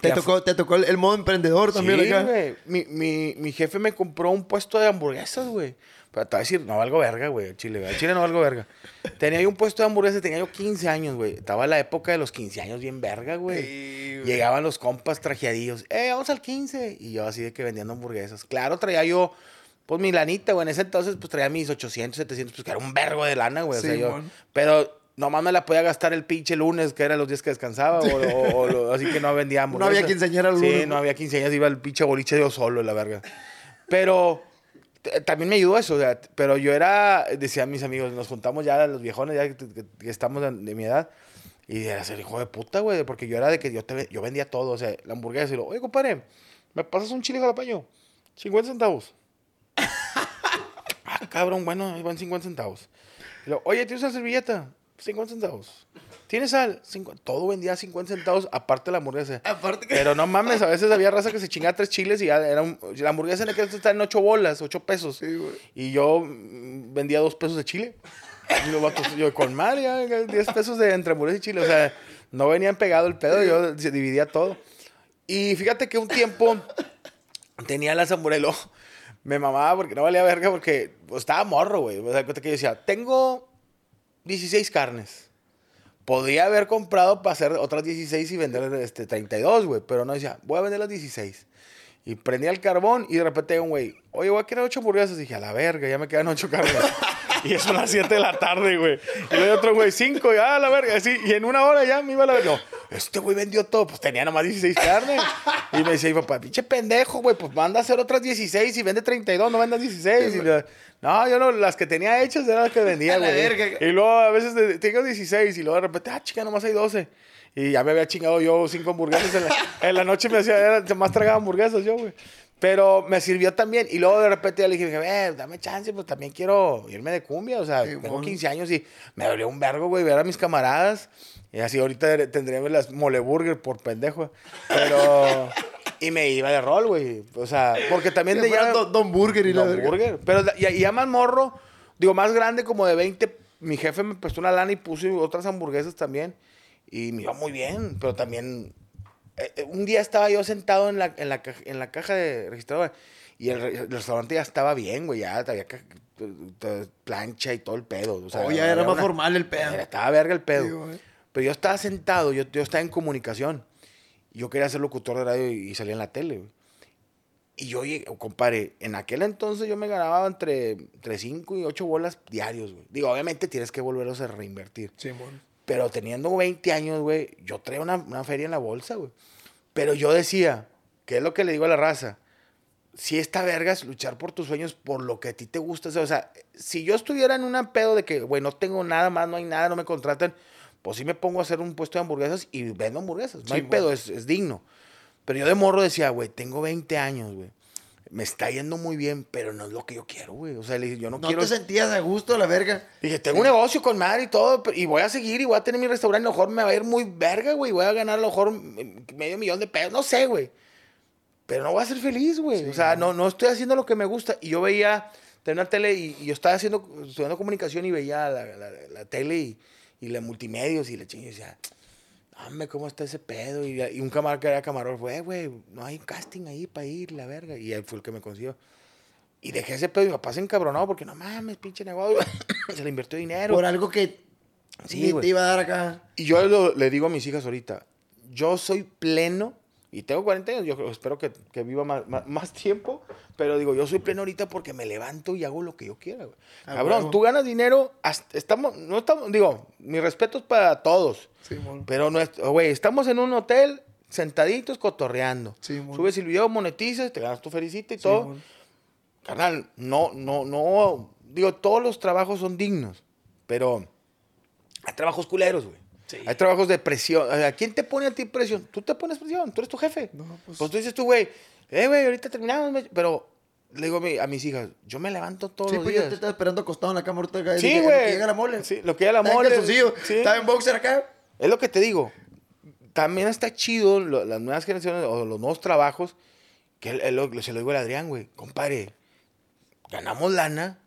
A: Te
B: que
A: tocó, te tocó el, el modo emprendedor también
B: sí,
A: acá.
B: güey. Mi, mi, mi jefe me compró un puesto de hamburguesas, güey. Pero te voy a decir, no valgo verga, güey, chile, güey. Chile no valgo verga. Tenía yo un puesto de hamburguesas, tenía yo 15 años, güey. Estaba en la época de los 15 años bien verga, güey.
A: Sí.
B: Llegaban los compas trajeadillos. Eh, vamos al 15. Y yo así de que vendiendo hamburguesas. Claro, traía yo, pues mi lanita, güey. En ese entonces, pues traía mis 800, 700, pues que era un vergo de lana, güey. O sea, yo. Pero nomás me la podía gastar el pinche lunes, que eran los días que descansaba. O, o- o lo- así que no vendía hamburguesas.
A: había quinceañera el
B: Sí,
A: lunes,
B: no
A: ¿no?
B: había quinceañeras, iba el pinche boliche yo solo, la verga. Pero también me ayudó eso, o sea, pero yo era, decían mis amigos, nos juntamos ya los viejones, ya que, estamos de, mi edad, y era ser hijo de puta, güey, porque yo era de que yo, te, yo vendía todo, o sea, la hamburguesa, y lo, oye, compadre, ¿me pasas un chile jalapeño? 50 centavos. ah, cabrón, bueno, van 50 centavos. Y lo, oye, ¿tienes una servilleta? 50 centavos. ¿Tienes sal? Cincu- todo vendía 50 centavos, aparte de la hamburguesa.
A: Aparte que.
B: Pero no mames, a veces había raza que se chingaba tres chiles y ya era un, la hamburguesa en aquel estaba en ocho bolas, ocho pesos.
A: Sí, güey.
B: Y yo mm, vendía dos pesos de chile. Y los vatos, yo con madre, ya, diez pesos de entre hamburguesa y chile. O sea, no venían pegado el pedo, yo dividía todo. Y fíjate que un tiempo tenía las hamburguesas, me mamaba porque no valía verga porque pues, estaba morro, güey. O sea, que yo decía, tengo 16 carnes. Podría haber comprado para hacer otras 16 y vender este, 32, güey. Pero no decía, voy a vender las 16. Y prendía el carbón y de repente un güey, oye, voy a querer 8 hamburguesas. dije, a la verga, ya me quedan 8 carnes. Y eso son las 7 de la tarde, güey. Y luego otro güey, 5, y ah, la verga, así. Y en una hora ya me iba a la verga. No, este güey vendió todo, pues tenía nomás 16 carnes. Y me decía, papá, pinche pendejo, güey, pues manda a hacer otras 16 y vende 32, no vendas 16. Y le- no, yo no, las que tenía hechas eran las que vendía,
A: A
B: güey. Y luego a veces tengo 16 y luego de repente, ah, chica, nomás hay 12. Y ya me había chingado yo cinco hamburguesas. En la, en la noche me hacía, era, más tragaba hamburguesas yo, güey. Pero me sirvió también. Y luego de repente ya le dije, eh, dame chance, pues también quiero irme de cumbia. O sea,
A: Sí,
B: tengo
A: bueno.
B: 15 años y me dolió un vergo, güey, ver a mis camaradas. Y así ahorita tendría las moleburger por pendejo. Pero... Y me iba de rol, güey. O sea, porque también de ya...
A: Don, Don Burger y la
B: Don
A: verga.
B: Burger. Pero da- y, y ya más morro, digo, más grande, como de 20, mi jefe me prestó una lana y puse otras hamburguesas también. Y me iba muy bien, pero también... eh, eh, un día estaba yo sentado en la, en la, caja, en la caja de registradora y el, re- el restaurante ya estaba bien, güey, ya había plancha y todo el pedo. O sea,
A: Oh, ya era más
B: una-
A: formal el pedo.
B: Era- Estaba verga el pedo.
A: Sí, güey.
B: pero yo estaba sentado, yo, yo estaba en comunicación. Yo quería ser locutor de radio y, y salía en la tele, güey. Y yo, llegué- compadre, en aquel entonces yo me ganaba entre, entre 5 y 8 bolas diarios, güey. Digo, obviamente tienes que volverlos a reinvertir.
A: Simón.
B: Pero teniendo 20 años, güey, yo traía una, una feria en la bolsa, güey. Pero yo decía, ¿qué es lo que le digo a la raza? Si esta verga es luchar por tus sueños, por lo que a ti te gusta. O sea, si yo estuviera en un pedo de que, güey, no tengo nada más, no hay nada, no me contratan, pues sí me pongo a hacer un puesto de hamburguesas y vendo hamburguesas. No
A: Sí,
B: hay pedo, es, es digno. Pero yo de morro decía, güey, tengo 20 años, güey. Me está yendo muy bien, pero no es lo que yo quiero, güey. O sea, le dije, yo no,
A: No
B: quiero...
A: te sentías a gusto la verga.
B: Dije, tengo un negocio con madre y todo, y voy a seguir y voy a tener mi restaurante. A lo mejor me va a ir muy verga, güey. Voy a ganar a lo mejor medio millón de pesos, no sé, güey. Pero no voy a ser feliz, güey. o sea, no, no estoy haciendo lo que me gusta. Y yo veía, tenía una tele y, y yo estaba haciendo, estudiando comunicación y veía la, la- la tele y, y la multimedios y la chingada. Y decía, Dame, ¿cómo está ese pedo? Y, y un camarada que era camarógrafo, güey, güey, no hay casting ahí para ir, la verga. Y él fue el que me consiguió. Y dejé ese pedo y mi papá se encabronó porque no mames, pinche negocio. se le invirtió dinero.
A: Por algo que
B: Sí,
A: te iba a dar acá.
B: Y yo lo- le digo a mis hijas ahorita, yo soy pleno, y tengo 40 años, yo espero que, que viva más, más- más tiempo, pero digo, yo soy pleno ahorita porque me levanto y hago lo que yo quiera, güey. Cabrón, tú ganas dinero, hasta- estamos, no estamos, digo, mi respeto es para todos,
A: Simón.
B: pero no es- güey, estamos en un hotel, sentaditos, cotorreando.
A: Simón.
B: Subes el video, monetizas, te ganas tu felicita y todo.
A: Simón.
B: Carnal, no, no, no. Digo, todos los trabajos son dignos, pero hay trabajos culeros, güey.
A: Sí.
B: Hay trabajos de presión. O sea, ¿Quién te pone a ti presión? Tú te pones presión, tú eres tu jefe.
A: No, pues-
B: pues, tú dices tú, güey, eh, güey, ahorita terminamos, pero le digo a, mi- a mis hijas, yo me levanto todos
A: Sí,
B: los
A: pues yo
B: días.
A: te estaba esperando acostado en la cama ahorita
B: Sí, güey.
A: "Que llega la mole.
B: Sí, lo que llega la
A: Está en
B: mole. Sí.
A: Estaba en boxer acá.
B: Es lo que te digo. También está chido lo- las nuevas generaciones o los nuevos trabajos. Que se lo digo al Adrián, güey. Compadre, ganamos lana.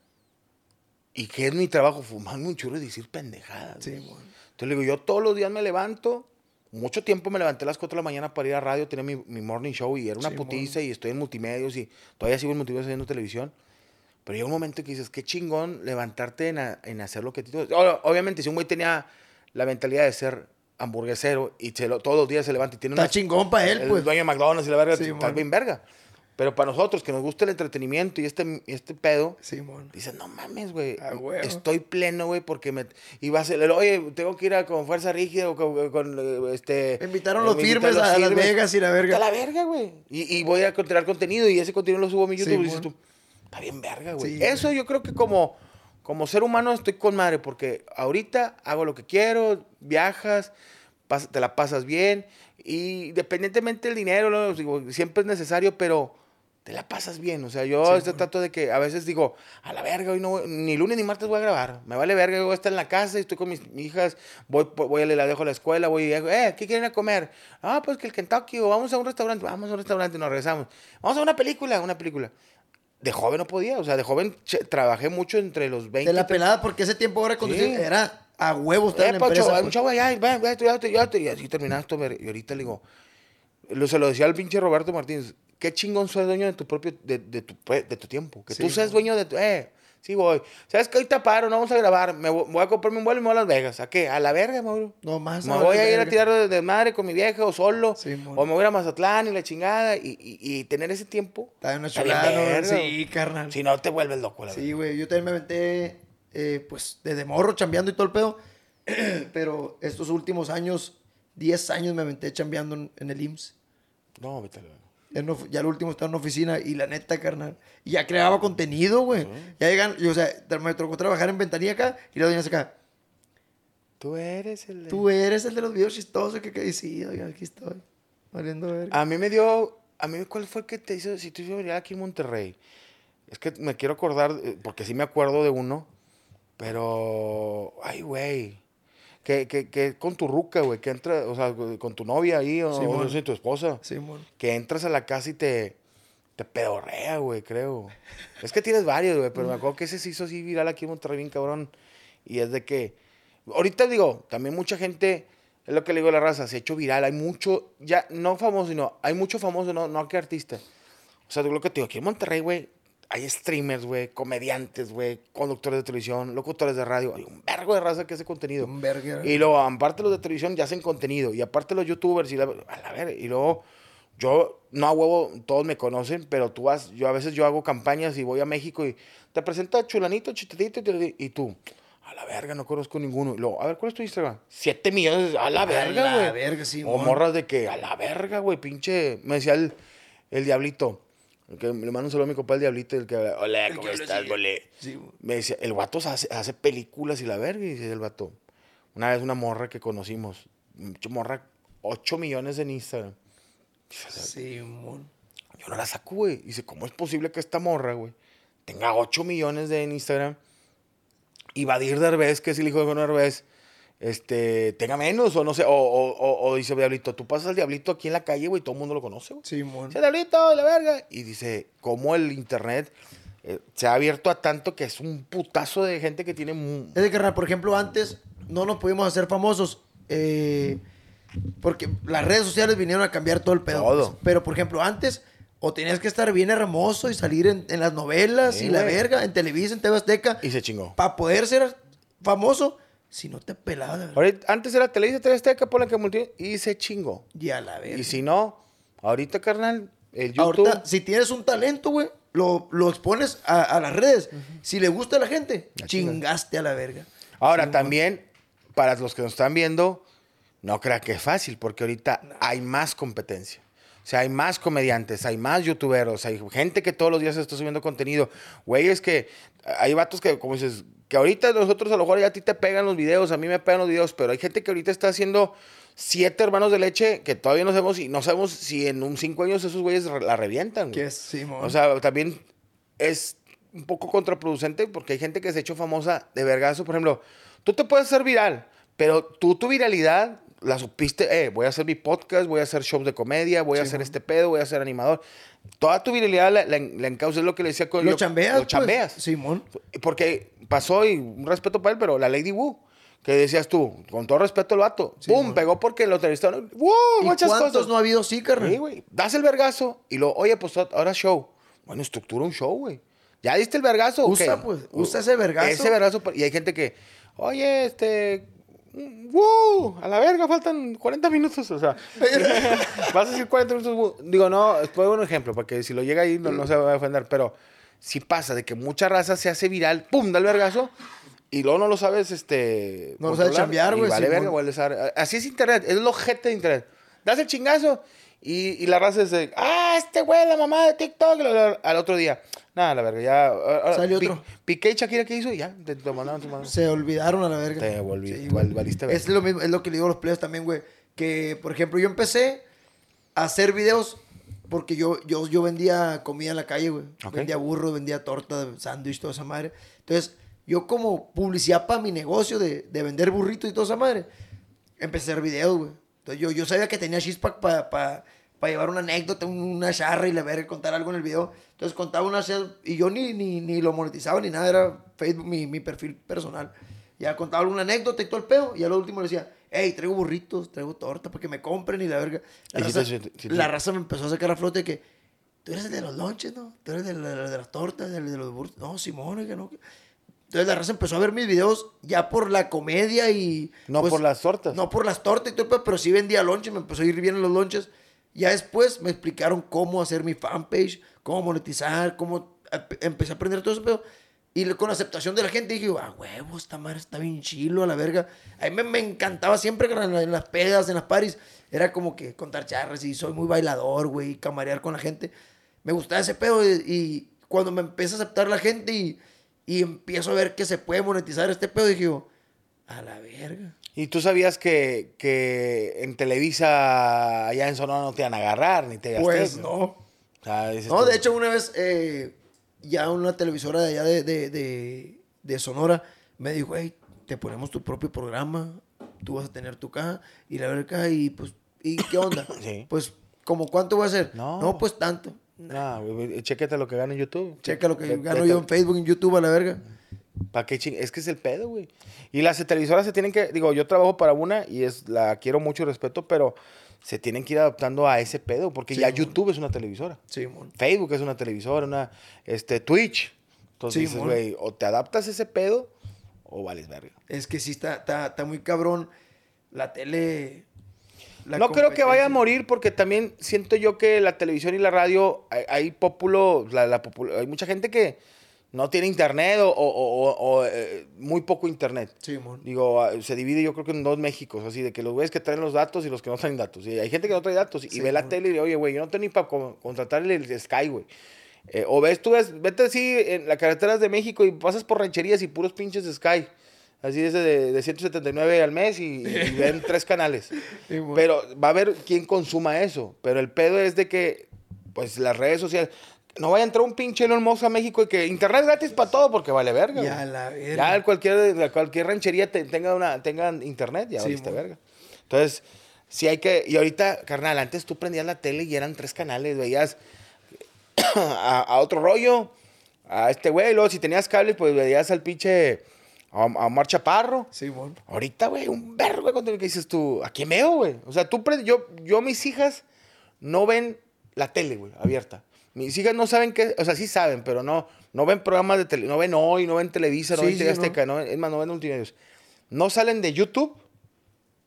B: ¿Y qué es mi trabajo? Fumarme un churro y decir pendejadas.
A: Sí,
B: güey. Entonces le digo, yo todos los días me levanto. Mucho tiempo me levanté a las 4 de la mañana para ir a radio, tenía mi, mi morning show y era una
A: Sí,
B: putiza y estoy en multimedios y todavía sigo en multimedios haciendo televisión. Pero llega un momento que dices, qué chingón levantarte en, a- en hacer lo que. O- Obviamente, si un güey tenía la mentalidad de ser hamburguesero y se lo- todos los días se levanta y tiene
A: Está
B: una-
A: chingón para él,
B: el
A: pues.
B: dueño de McDonald's y la verga,
A: Sí,
B: está bien verga. Pero para nosotros, que nos gusta el entretenimiento y este, y este pedo,
A: Simón.
B: Dices, no mames, güey.
A: A.
B: Estoy pleno, güey, porque me. Iba a ser, oye, tengo que ir a con fuerza rígida o con, con, este.
A: Me invitaron
B: eh,
A: los
B: me
A: firmes
B: invitaron
A: a
B: los
A: Las. Vegas y la verga.
B: Está la verga, güey. Y, y voy a crear contenido y ese contenido lo subo a mi YouTube y dices tú, está bien verga, güey.
A: Sí,
B: Eso yo creo que como, como ser humano estoy con madre, porque ahorita hago lo que quiero, viajas, te la pasas bien, y independientemente del dinero, ¿no? Digo, siempre es necesario, pero te la pasas bien. O sea, yo
A: Sí,
B: este trato de que a veces digo, a la verga, hoy no ni lunes ni martes voy a grabar. Me vale verga, yo voy a estar en la casa, estoy con mis hijas, voy, voy la dejo a la escuela, voy y digo, eh, ¿qué quieren a comer? Ah, pues que el Kentucky, o vamos a un restaurante, vamos a un restaurante y nos regresamos. Vamos a una película, una película. De joven no podía, o sea, de joven trabajé mucho entre los 20
A: De la
B: y 30.
A: pelada, porque ese tiempo ahora conducir
B: Sí.
A: era a huevo estar
B: Eh,
A: en la empresa.
B: un
A: pues.
B: chavo allá, y. Y así esto, Y ahorita le digo, lo, se lo decía al pinche Roberto Martínez, qué chingón ser dueño de tu propio, de, de tu, pre- de tu tiempo. Que
A: Sí,
B: tú seas dueño de tu, eh, sí voy. ¿Sabes que ahorita paro, no vamos a grabar? Me voy, a comprarme un vuelo y me voy a Las Vegas. ¿A qué? A la verga, voy.
A: No más.
B: Me voy a ir a tirar de, de madre con mi vieja o solo.
A: Sí,
B: o me voy a ir a Mazatlán y la chingada. Y, y, y tener ese tiempo.
A: Está una chulada. Sí, carnal.
B: Si no, te vuelves loco, la
A: Sí, güey. Yo también me aventé eh, pues desde morro chambeando y todo el pedo. Pero estos últimos años, 10 años me aventé chambeando en, en el IMSS.
B: No, vete.
A: Ya, no- ya el último estaba en una oficina y la neta, carnal. Y ya creaba contenido, güey. Ya llegan, y, o sea, me tocó trabajar en ventanilla acá y luego venías acá.
B: Tú eres el de...
A: Tú eres el de los videos chistosos que, que sí, oiga, aquí estoy. Valiendo verga.
B: A mí me dio. A mí, ¿cuál fue el que te hizo? Si tú ibas aquí en Monterrey. Es que me quiero acordar, eh, porque sí me acuerdo de uno. Pero. Ay, güey. Que, que, que con tu ruca, güey. Que entra, o sea, con tu novia ahí, o,
A: Sí,
B: o no sé, tu esposa.
A: Simón.
B: Que entras a la casa y te. Te pedorrea, güey, creo. Es que tienes varios, güey, pero me acuerdo que ese se hizo así viral aquí en Monterrey, bien cabrón. Y es de que. Ahorita digo, también mucha gente. Es lo que le digo a la raza, se ha hecho viral. Hay mucho, ya, no famoso, sino, hay mucho famoso, no, no que artista. O sea, lo que te digo, aquí en Monterrey, güey, hay streamers, güey, comediantes, güey, conductores de televisión, locutores de radio. Hay un vergo de raza que hace contenido.
A: Un verga.
B: Y luego, aparte los de televisión, ya hacen contenido. Y aparte los youtubers, y la, a la ver, y luego, yo, no a huevo, todos me conocen, pero tú vas, yo a veces yo hago campañas y voy a México y te presenta Chulanito, Chitadito, y tú, a la verga, no conozco ninguno. Y luego, a ver, ¿cuál es tu Instagram? Siete millones, a la verga,
A: la
B: güey.
A: verga, sí,
B: O morras de que, a la verga, güey, pinche, me decía el, el diablito. Que le mando un saludo a mi compa el diablito, el que hola,
A: El
B: ¿cómo
A: habla
B: estás, gole?
A: Sí.
B: Me decía, el vato hace, hace películas y la verga, y dice el vato. Una vez una morra que conocimos, morra, 8 millones en Instagram.
A: Simón.
B: Yo no la saco, güey. Dice, ¿cómo es posible que esta morra, güey, tenga 8 millones de en Instagram? Y Vadir Derbez, que es el hijo de Juan Derbez, este, tenga menos, o no sé, o, o, o- o dice Diablito, tú pasas al Diablito aquí en la calle, güey, todo el mundo lo conoce, güey.
A: Simón.
B: Dice Diablito, la verga. Y dice, ¿cómo el internet eh, se ha abierto a tanto que es un putazo de gente que tiene...
A: Es de carnal, por ejemplo, antes no nos pudimos hacer famosos. eh, porque las redes sociales vinieron a cambiar todo el pedo.
B: Todo.
A: pues. Pero, por ejemplo, antes, o tenías que estar bien hermoso y salir en, en las novelas
B: Sí,
A: y la
B: güey.
A: verga, en Televisa, en TV Azteca,
B: Y se chingó.
A: para poder ser famoso, si no te pelaba de verdad.
B: Ahorita, antes era Televisa, TV Azteca, ponle que multi y se chingó.
A: Y a la verga.
B: Y si no, ahorita, carnal, el YouTube...
A: Ahorita, si tienes un talento, güey, lo, lo expones a, a las redes. Si le gusta a la gente,
B: La chinga.
A: chingaste a la verga.
B: Ahora,
A: Sí,
B: también, para los que nos están viendo, no crea que es fácil, porque ahorita hay más competencia. O sea, hay más comediantes, hay más youtuberos, hay gente que todos los días está subiendo contenido. Güeyes que hay vatos que, como dices, que ahorita nosotros a lo mejor ya a ti te pegan los videos, a mí me pegan los videos, pero hay gente que ahorita está haciendo siete hermanos de leche que todavía no sabemos y no sabemos si en un cinco años esos güeyes la revientan. güey.
A: Que es, Simón.
B: O sea, también es un poco contraproducente porque hay gente que se ha hecho famosa de vergazo. Por ejemplo, tú te puedes hacer viral, pero tú tu viralidad la supiste, eh, voy a hacer mi podcast, voy a hacer shows de comedia, voy a hacer este pedo, voy a ser animador. Toda tu viralidad la, la, la encausa, es lo que le decía con...
A: lo
B: yo-
A: chambeas.
B: Lo
A: pues.
B: chambeas.
A: Simón.
B: Porque pasó, y un respeto para él, pero la Lady Wu, que decías tú, con todo respeto al vato,
A: Sí,
B: ¡pum!
A: mon.
B: Pegó porque lo entrevistaron. ¡Wow!
A: ¿Y
B: Muchas
A: cuántos
B: cosas.
A: no ha habido sí, carnal?
B: Sí, güey. Das el vergazo y lo, oye, pues ahora show. Bueno, estructura un show, güey. ¿Ya diste el vergazo?
A: Usa,
B: qué?
A: pues, usa ese vergazo.
B: Ese vergazo. Y hay gente que, oye, este. ¡Wow! A la verga, faltan 40 minutos. O sea, vas a decir 40 minutos. Digo, no, fue un ejemplo, porque si lo llega ahí no, no se va a ofender. Pero sí pasa de que mucha raza se hace viral, ¡pum! Da el vergazo. Y luego no lo sabes, este.
A: No lo sabes chambear, güey,
B: Vale, verga, a- Así es Internet, es lo ojete de Internet. Das el chingazo y, y la raza es de, ah, este güey, la mamá de TikTok. Al otro día, nada, la verga, ya. Pi-
A: otro.
B: Piqué y Shakira, ¿qué hizo? Y ya, te, te mandaron tu madre.
A: Se olvidaron a la verga.
B: Te volví-
A: güey.
B: val- valiste verga.
A: Es lo mismo, es lo que le digo a los players también, güey. Que, por ejemplo, yo empecé a hacer videos porque yo, yo, yo vendía comida en la calle, güey.
B: Ok.
A: Vendía burro, vendía torta, sándwich, toda esa madre. Entonces, yo como publicidad para mi negocio de, de vender burritos y toda esa madre, empecé a hacer videos, güey. Entonces, yo, yo sabía que tenía chispa para llevar una anécdota, un- una charra y la verga, contar algo en el video. Entonces, contaba una y yo ni, ni, ni lo monetizaba ni nada, era Facebook, mi, mi perfil personal. Ya contaba alguna anécdota y todo el pedo. Y a lo último le decía, hey, traigo burritos, traigo torta para que me compren y la verga. La, raza,
B: sí te- sí te-
A: la raza me empezó a sacar a flote de que tú eres el de los lonches, ¿no? Tú eres el de, la- de las tortas, el de los burritos. No, Simón, que no. que-". Entonces la raza empezó a ver mis videos ya por la comedia y...
B: No
A: pues,
B: por las tortas.
A: No por las tortas y todo pero sí vendía lonches, me empezó a ir bien en los lonches. Ya después me explicaron cómo hacer mi fanpage, cómo monetizar, cómo empecé a aprender todo ese pedo. Y con aceptación de la gente dije, ah, huevo, esta madre está bien chilo a la verga. A mí me, me encantaba siempre en, la- las pedas, en las paris, era como que contar charras y soy muy bailador, güey, camarear con la gente. Me gustaba ese pedo y, y cuando me empieza a aceptar la gente y, y empiezo a ver que se puede monetizar este pedo, dije a la verga.
B: Y tú sabías que, que en Televisa, allá en Sonora, no te iban a agarrar, ni te
A: Pues no.
B: O sea, dices
A: No,
B: tú,
A: de hecho, una vez eh, ya una televisora de allá de, de, de- de Sonora me dijo, hey, te ponemos tu propio programa, tú vas a tener tu caja y la verga, y pues, ¿y qué onda?
B: Sí.
A: Pues, ¿como cuánto voy a hacer?
B: No.
A: pues tanto.
B: No, güey, chéquete lo que gana en YouTube.
A: Checa lo que gano yo en Facebook, en YouTube, a la verga.
B: ¿Para qué ching? Es que es el pedo, güey. Y las televisoras se tienen que, digo, yo trabajo para una y es la quiero mucho y respeto, pero se tienen que ir adaptando a ese pedo, porque
A: Sí,
B: ya
A: mon.
B: YouTube es una televisora.
A: Sí, mon.
B: Facebook es una televisora, una este Twitch. Entonces
A: Sí,
B: dices, güey, o te adaptas a ese pedo o vales verga.
A: Es que sí está, está, está muy cabrón la tele. la
B: no creo que vaya a morir porque también siento yo que la televisión y la radio hay, hay populo, la, la populo- hay mucha gente que no tiene internet o, o- o- o, eh, muy poco internet.
A: Sí, mon.
B: Digo, ah, se divide yo creo que en dos Méxicos, así de que los güeyes que traen los datos y los que no traen datos. Y hay gente que no trae datos y
A: Sí,
B: ve la
A: mon.
B: tele y dice, oye, güey, yo no tengo ni para contratar el, Sky, güey. Eh, o ves, tú ves, vete así en las carreteras de México y pasas por rancherías y puros pinches Sky. Así ese de, de 179 al mes y, y ven tres canales.
A: Sí.
B: Pero va a haber quien consuma eso. Pero el pedo es de que, pues, las redes sociales. No vaya a entrar un pinche Elon Musk a México y que internet gratis para todo porque vale verga.
A: Ya,
B: güey.
A: la verga.
B: Ya cualquier, cualquier ranchería te- tenga, una, tenga internet, ya
A: Sí,
B: valiste verga. Entonces, sí hay que. Y ahorita, carnal, antes tú prendías la tele y eran tres canales, veías a, a otro rollo, a este güey, luego si tenías cable, pues veías al pinche. A, Omar Chaparro.
A: Sí, mon.
B: Ahorita, güey, un vergo de contenido que dices tú, ¿a quién veo, güey? O sea, tú, yo, yo, mis hijas no ven la tele, güey, abierta. Mis hijas no saben qué, o sea, sí saben, pero no, no ven programas de tele, no ven hoy, no ven Televisa, no
A: Sí,
B: ven
A: sí,
B: TV Azteca, no. es más, no ven multimedios. No salen de YouTube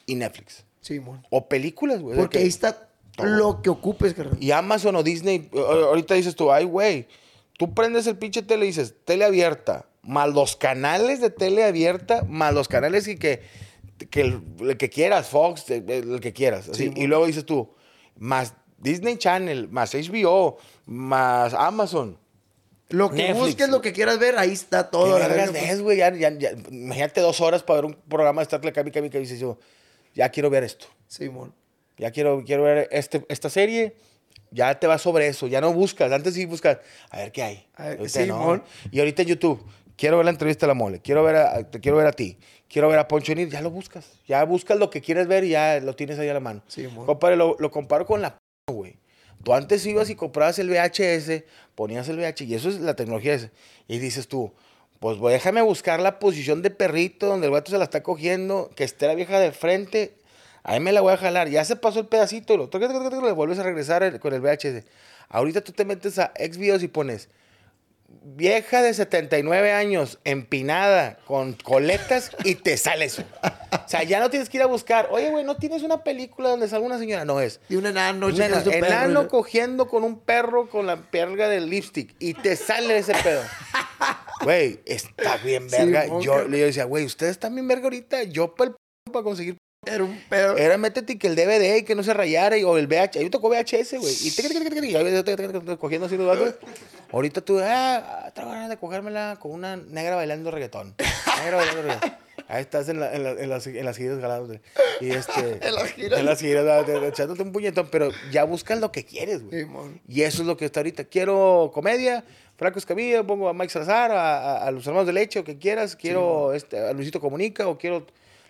B: y Netflix.
A: Sí, mon.
B: O películas, güey.
A: Porque
B: que-
A: ahí está
B: todo.
A: lo que ocupes, carnal.
B: y Amazon o Disney, ahorita dices tú, ay, güey, tú prendes el pinche tele y dices, tele abierta, más los canales de tele abierta, más los canales y que, que el, el que quieras, Fox, el, el que quieras. así.
A: Sí,
B: y luego dices tú, más Disney Channel, más HBO, más Amazon.
A: Lo que
B: Netflix.
A: busques, lo que quieras ver, ahí está todo.
B: ¿Qué vergas ves, güey? Ya- ya- ya- imagínate dos horas para ver un programa de Star Trek, y dices yo, ya quiero ver esto.
A: Simón.
B: Ya quiero, quiero ver este, esta serie. Ya te vas sobre eso. Ya no buscas. Antes sí buscas. A ver qué hay. Ahorita no.
A: Simón.
B: Y ahorita en YouTube. Quiero ver la entrevista de la mole. Quiero ver a, te quiero ver a ti. Quiero ver a Poncho Nir. Ya lo buscas. Ya buscas lo que quieres ver y ya lo tienes ahí a la mano.
A: Simón.
B: Compadre, lo, lo comparo con la Tú antes ibas y comprabas el VHS, ponías el VHS, y eso es la tecnología. Y dices tú, pues déjame buscar la posición de perrito donde el gato se la está cogiendo, que esté la vieja de frente, ahí me la voy a jalar. Ya se pasó el pedacito, y lo le vuelves a regresar con el VHS. Ahorita tú te metes a Xvideos y pones vieja de 79 años, empinada, con coletas, y te sale eso. O sea, ya no tienes que ir a buscar, oye, güey, ¿no tienes una película donde salga una señora? No es.
A: Y un enano,
B: Un enano, enano
A: ¿no?
B: cogiendo con un perro con la perga del lipstick y te sale ese pedo. Güey, está bien verga. yo le decía, güey, ustedes están bien verga ahorita. Yo para para conseguir.
A: Era un pedo.
B: Era métete que el DVD y que no se rayara y- o el VHS. Me tocó VHS, güey. Y tic, y cogiendo así los datos. Ahorita tú, ah, tengo ganas de cogérmela con una negra bailando reggaetón. Negra bailando reggaetón. Ahí estás en, la- en, la- en las, en las giras güey. Y este.
A: En las giras.
B: En las giras, ah, te- te- echándote un puñetón. Pero ya buscas lo que quieres, güey. Y eso es lo que está ahorita. Quiero comedia, Franco Escamilla, pongo a Mike Salazar, a, a- a los hermanos de leche, o que quieras. Quiero este, a Luisito Comunica, o quiero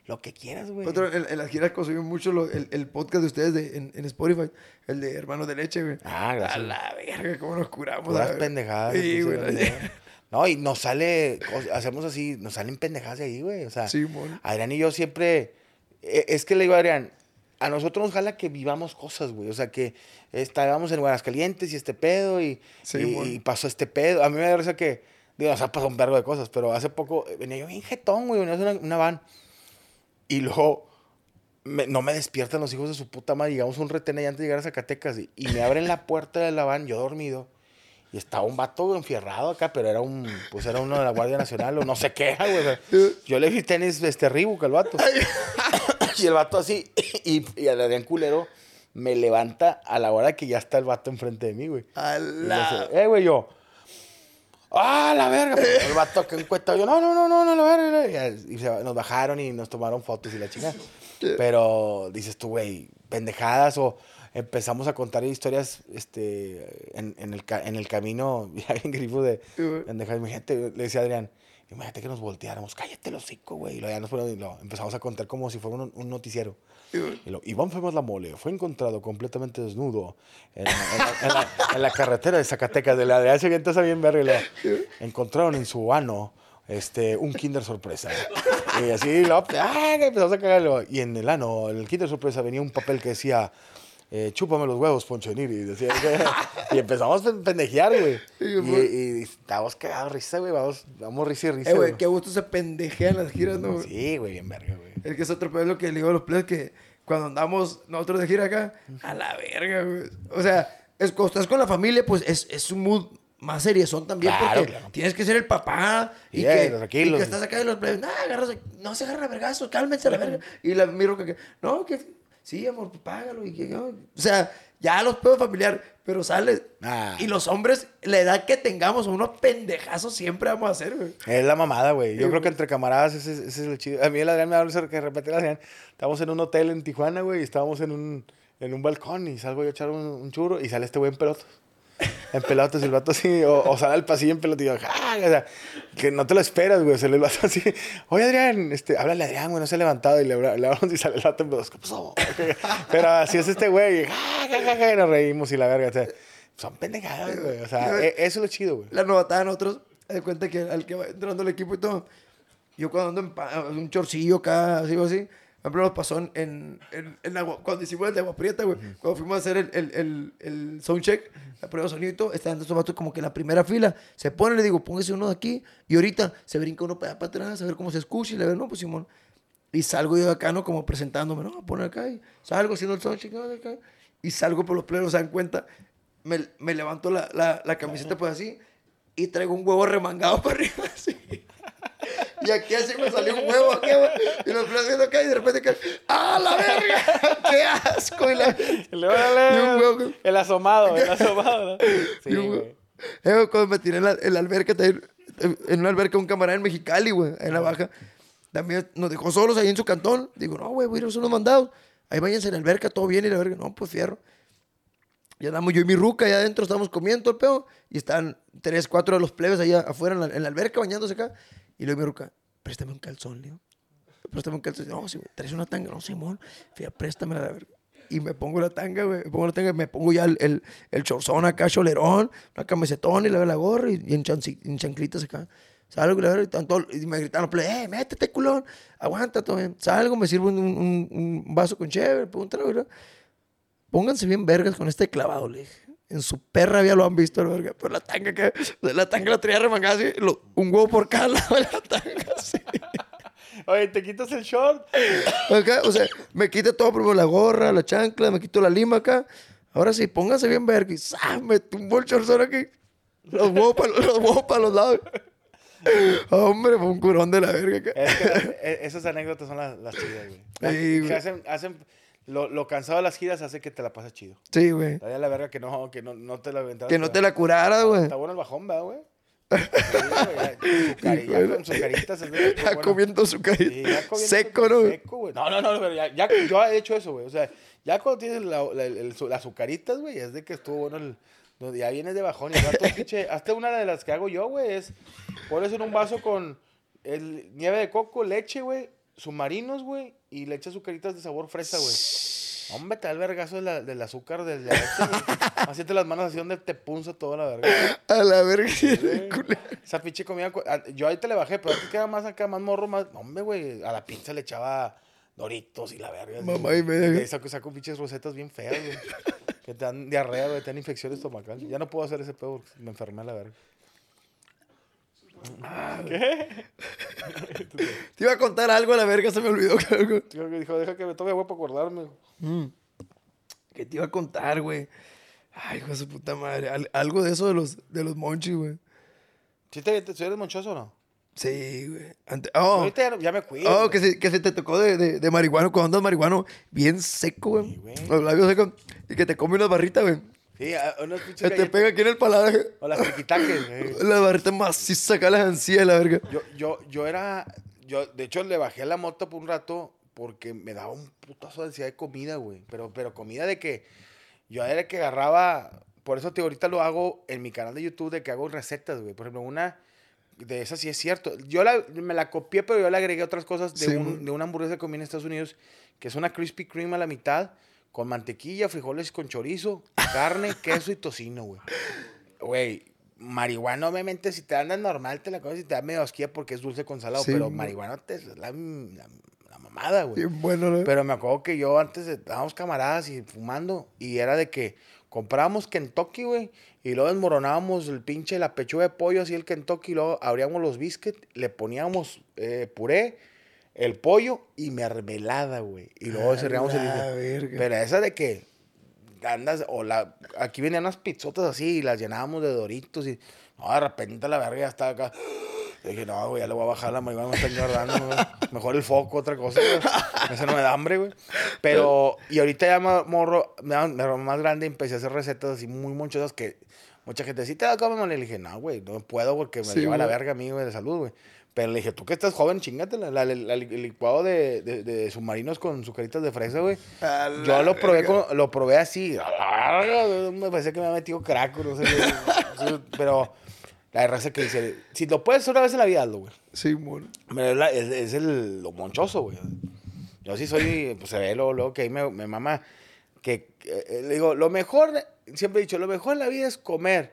B: lo que quieras, güey.
A: Otro, en, en las giras consumí mucho lo- el, el podcast de ustedes de, en, en Spotify, el de Hermanos de Leche, güey.
B: Ah, gracias.
A: A la verga, cómo nos curamos.
B: Puras
A: a la verga.
B: pendejadas.
A: Sí, güey.
B: No, y nos sale, hacemos así, nos salen pendejadas de ahí, güey. O sea,
A: Simón.
B: Adrián y yo siempre, e- es que le digo a Adrián, a nosotros nos jala que vivamos cosas, güey. O sea, que estábamos en Guadalajara y este pedo y, y, y pasó este pedo. A mí me da risa que, digo, o sea, pasó un vergo de cosas, pero hace poco venía yo bien jetón, güey, venía una, una van. Y luego me- no me despiertan los hijos de su puta madre. Llegamos a un retén ahí antes de llegar a Zacatecas y, y me abren la puerta de la van, yo dormido. Y estaba un vato enfierrado acá, pero era un, pues era uno de la Guardia Nacional o no sé qué, güey. yo le vi tenis este Reebok al vato. y el vato así, y, y el Adrián Culero me levanta a la hora que ya está el vato enfrente de mí, güey.
A: A la-
B: Eh, güey, yo. ¡Ah, la verga! Pues, el vato que encuesta, yo, no, no, no, no, no, la verga. Y, se- nos bajaron y nos tomaron fotos y la chingada. Pero dices tú, güey, pendejadas o empezamos a contar historias este, en, en el, en el camino, ya en grifo de pendejadas. Imagínate, le decía a Adrián, imagínate que nos volteáramos, cállate el hocico, güey. Y luego ya nos fueron y lo empezamos a contar como si fuera un, un noticiero. Y lo, Iván Femas La Mole fue encontrado completamente desnudo en, en la, en la- en la carretera de Zacatecas. De la de hace bien, bien verga. lo, encontraron en su ano este, un Kinder Sorpresa. Y así, lo, ¡ah! que empezamos a cagarlo. Y en el ano, en el Kinder Sorpresa, venía un papel que decía... Eh, chúpame los huevos, Poncho Niri. Decía, y empezamos a pendejear, güey.
A: Sí,
B: Y, y estábamos cagados de risa, güey. Vamos, vamos risa y risa.
A: Eh, güey, qué gusto se pendejean las giras, ¿no? güey?
B: Sí, güey, bien verga, güey.
A: Es que es otro pedo lo que le digo a los players que cuando andamos nosotros de gira acá, a la verga, güey. O sea, es, cuando estás con la familia, pues es, es un mood más seriezón también
B: Claro,
A: porque
B: claro.
A: tienes que ser el papá y,
B: Sí,
A: que,
B: tranquilos.
A: y que estás acá y los players, no, agarras, no se agarra vergazos, cálmense a la verga. Y la miro que, no, que sí, amor, pues págalo. Y que. O sea, ya los pedos familiar, pero sales.
B: Ah.
A: Y los hombres, la edad que tengamos, unos pendejazos siempre vamos a hacer, güey.
B: Es la mamada, güey. Yo
A: Sí,
B: creo que entre camaradas ese, ese es el chido. A mí el Adrián me habla que de repente el Adrián, estábamos en un hotel en Tijuana, güey, y estábamos en un, en un balcón y salgo yo a echar un, un churro y sale este güey en pelotas. En pelotas, el vato así, o, o sale al pasillo en pelotas y ¡ah! O sea, que no te lo esperas, güey. Sale el vato así, oye Adrián, este, háblale a Adrián, güey, no se ha levantado. Y le, habla- le hablamos y sale el vato en pelotas, ¿qué pasó? Pero así es este güey, y, ¡ah! ja, ja, ja, y nos reímos y la verga. O sea, son pendejadas, güey. O sea, e- eso es lo chido, güey.
A: La novatada nosotros, de cuenta que al que va entrando el equipo y todo, yo cuando ando en un chorcillo acá, así o así, por ejemplo, nos pasó en, en, en, en agua, cuando hicimos el de agua prieta, güey, cuando fuimos a hacer el, el, el, el soundcheck, la prueba de sonido estaban estos vatos como que en la primera fila, se pone, le digo, póngase uno de aquí, y ahorita se brinca uno para, para atrás, a ver cómo se escucha, y le digo, no, pues Simón, y salgo yo de acá, ¿no? Como presentándome, no, poner acá, y salgo haciendo el soundcheck, ¿no? de acá, y salgo por los plenos, se dan cuenta, me, me levanto la, la, la camiseta pues así, y traigo un huevo remangado para arriba, así. Y aquí así me salió un huevo aquí, güey. Y los plenos viendo acá, y de repente cae, ¡ah, la verga! ¡Qué asco! Y la...
B: Y
A: un huevo.
B: El asomado, el asomado. ¿no? Sí,
A: y un huevo.
B: güey.
A: Eh, cuando me tiré en la, en la alberca, en una alberca, un camarada en Mexicali, güey, en la baja. También nos dejó solos ahí en su cantón. Digo, no, güey, voy a ir a unos mandados. Ahí váyanse en la alberca, todo bien. Y la verga, no, pues fierro. Ya andamos yo y mi ruca allá adentro, estábamos comiendo el pedo. Y están tres, cuatro de los plebes allá afuera en la, en la alberca bañándose acá. Y luego mi ruca, préstame un calzón, Leo. Préstame un calzón. No, güey, traes una tanga. No, Simón. Fíjate, préstame la verga. Y me pongo la tanga, güey. Me pongo la tanga, me pongo ya el, el, el chorzón acá, cholerón, una camisetón y la, la gorra y, en, chanci- en chanclitas acá. Salgo y, la verga, y, todos- y me gritaron, eh, métete, culón. Aguanta, todo. Salgo, me sirvo un vaso con chévere, pregúntale, güey. Pónganse bien vergas con este clavado, le dije. En su perra ya lo han visto, la verga. Pero la tanga que... La tanga la traía remangada así. lo- un huevo por cada lado de la tanga, así.
B: Oye, te quitas el short.
A: O sea, me quité todo, primero la gorra, la chancla, me quito la lima acá. Ahora sí, pónganse bien verga. Y ¡zas! me tumbó el chorzón aquí. Los huevos para los, huevos pa' los lados. Hombre, fue un curón de la verga.
B: Es que, eh, esas anécdotas son las, las chidas, güey. hacen, hacen, lo, lo cansado de las giras hace que te la pases chido.
A: Sí, güey.
B: Todavía la verga que no, que no, no te la aventaras.
A: Que no te la curara, güey.
B: Está bueno el bajón, ¿verdad, güey? Sí, güey, ya, su con sus caritas. es de-
A: Ya
B: bueno.
A: comiendo su
B: Sí,
A: carita.
B: ya comiendo
A: Seco,
B: su-
A: ¿no?
B: Seco, güey. No, no, no, pero ya, ya- yo he hecho eso, güey. O sea, ya cuando tienes la, la- el- su- las azucaritas, güey, es de que estuvo bueno el... Ya vienes de bajón y rato, pinche, hasta una de las que hago yo, güey, es pones en un vaso con el, nieve de coco, leche, güey, submarinos, güey, y le echas azucaritas de sabor fresa, güey. Hombre, te da el vergazo de la- del azúcar del güey. Así te las manos así donde te punza toda la verga.
A: A la verga.
B: Esa pinche comida, cu- ah, yo ahí te le bajé, pero a ti queda más acá, más morro, más. Hombre, güey, a la pinza le echaba doritos y la verga. así.
A: Mamá y media.
B: Y ahí saco, saco pinches rosetas bien feas, güey. Que te dan diarrea, güey, te dan infección estomacal. Ya no puedo hacer ese pedo porque me enfermé a la verga.
A: Te iba a contar algo a la verga, se me olvidó. cabrón.
B: Dijo, dijo, deja que me tome agua para acordarme.
A: Que te iba a contar, güey. Ay, hijo de su puta madre. Al- algo de eso de los, de los monchis, güey.
B: ¿Sí te, te, eres monchoso o no?
A: Sí, güey. Ante- oh,
B: Ahorita ya, me cuido.
A: oh
B: güey.
A: que, se, que se te tocó de, de, de marihuano, cuando andas marihuano, bien seco, güey.
B: Sí, güey.
A: Los labios secos. Y que te come unas barritas, güey.
B: Sí, unos pinches
A: te pega aquí en el paladar.
B: O las triquitaques, güey.
A: Las barritas maciza acá, las ansías, la verga.
B: Yo, yo, yo era. Yo, de hecho, le bajé la moto por un rato porque me daba un putazo de ansiedad de comida, güey. Pero, pero comida de que. Yo era el que agarraba. Por eso te ahorita lo hago en mi canal de YouTube de que hago recetas, güey. Por ejemplo, una. De esas sí es cierto. Yo la, me la copié, pero yo le agregué otras cosas de,
A: Sí,
B: un- de una hamburguesa que comí en Estados Unidos, que es una Krispy Kreme a la mitad, con mantequilla, frijoles con chorizo, carne, queso y tocino, güey. Güey, marihuana, obviamente, si te andas normal, te la comes y te da medio asquía porque es dulce con salado,
A: Sí,
B: pero
A: güey.
B: marihuana te es la, la- la mamada, güey.
A: Bien bueno, ¿no?
B: Pero me acuerdo que yo antes estábamos camaradas y fumando y era de que comprábamos Kentucky, güey, y luego desmoronábamos el pinche, la pechuga de pollo, así el Kentucky, y luego abríamos los biscuits, le poníamos eh, puré, el pollo y mermelada, güey. Y luego cerramos el
A: verga.
B: Pero esa de que andas, o la, aquí venían unas pizzotas así y las llenábamos de doritos y, no, de repente la verga ya estaba acá. Dije, no, güey, ya le voy a bajar la marihuana, me está engordando, güey. Mejor el foco, otra cosa, güey. Eso no me da hambre, güey. Pero, y ahorita ya me morro, me da- me da más grande y empecé a hacer recetas así muy monchosas que mucha gente decía, te mole?". Le dije, no, güey, no puedo porque me
A: Sí,
B: lleva la verga a mí, güey, de salud, güey. Pero le dije, tú que estás joven, chingatela. La, la- la- el licuado de, de, de submarinos con sucaritas de fresa, güey. Yo lo probé, con- lo probé así. Me parecía que me había metido crack, no sé. Pero la raza que dice, si lo puedes hacer una vez en la vida, hazlo, güey.
A: Sí.
B: Pero es, la- es- es el, lo monchoso, güey. Yo sí soy, pues se ve luego, luego que ahí me, me mama. Que, que, eh, le digo, lo mejor, siempre he dicho, lo mejor en la vida es comer,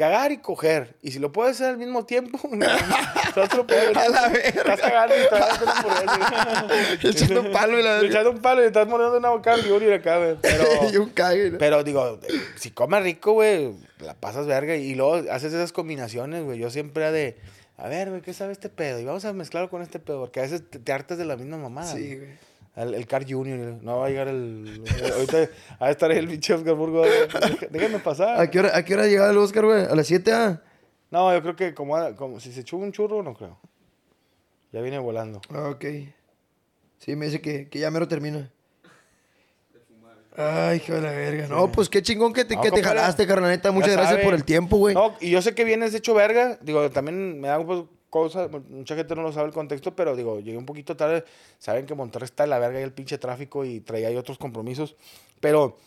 B: cagar y coger. Y si lo puedes hacer al mismo tiempo, estás
A: A la verga.
B: Estás cagando y estás hamburguesa.
A: Echando un palo y la.
B: Echando un palo y estás mordiendo una boca y acá, güey. Pero,
A: y un cague, ¿no?
B: pero digo, si comes rico, güey, la pasas verga y luego haces esas combinaciones, güey. Yo siempre era de, a ver, güey, ¿qué sabe este pedo? Y vamos a mezclarlo con este pedo, porque a veces te, te hartas de la misma mamada.
A: Sí,
B: güey. El, el Car Junior, no va a llegar el. ahorita va a estar ahí el pinche Oscar Burgos. Déjame pasar.
A: ¿A qué hora, a qué hora llegaba el Oscar, güey? ¿A las 7? Ah,
B: No, yo creo que como, como si se echó un churro, no creo. Ya viene volando.
A: Ah, ok. Sí, me dice que, que ya mero termina. Ay, hijo de la verga. No, pues qué chingón que te,
B: No,
A: que te jalaste, carnaleta. Muchas gracias
B: sabe.
A: por el tiempo, güey.
B: No, y yo sé que vienes hecho verga. Digo, también me da pues, cosas. Mucha gente no lo sabe el contexto, pero digo, llegué un poquito tarde. Saben que Monterrey está de la verga y el pinche tráfico y traía ahí otros compromisos. Pero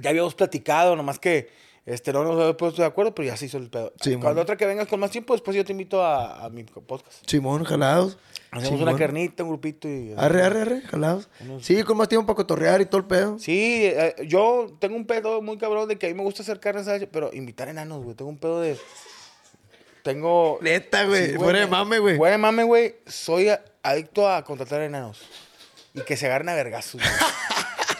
B: ya habíamos platicado, nomás que este, no nos habíamos puesto de acuerdo, pero ya se hizo el pedo.
A: Sí,
B: Cuando
A: mon.
B: otra que vengas con más tiempo, después yo te invito a, a mi podcast.
A: Simón, jalados.
B: Hacemos
A: Simón.
B: una carnita, un grupito y.
A: Arre, arre, arre, jalados. Sí, con más tiempo para cotorrear y todo el pedo.
B: Sí, eh, yo tengo un pedo muy cabrón de que a mí me gusta hacer carne asada, pero invitar enanos, güey. Tengo un pedo de. Tengo.
A: Neta, güey. Fuera de mame, güey.
B: Fuera de mame, güey. Soy adicto a contratar enanos. Y que se agarren a vergazos,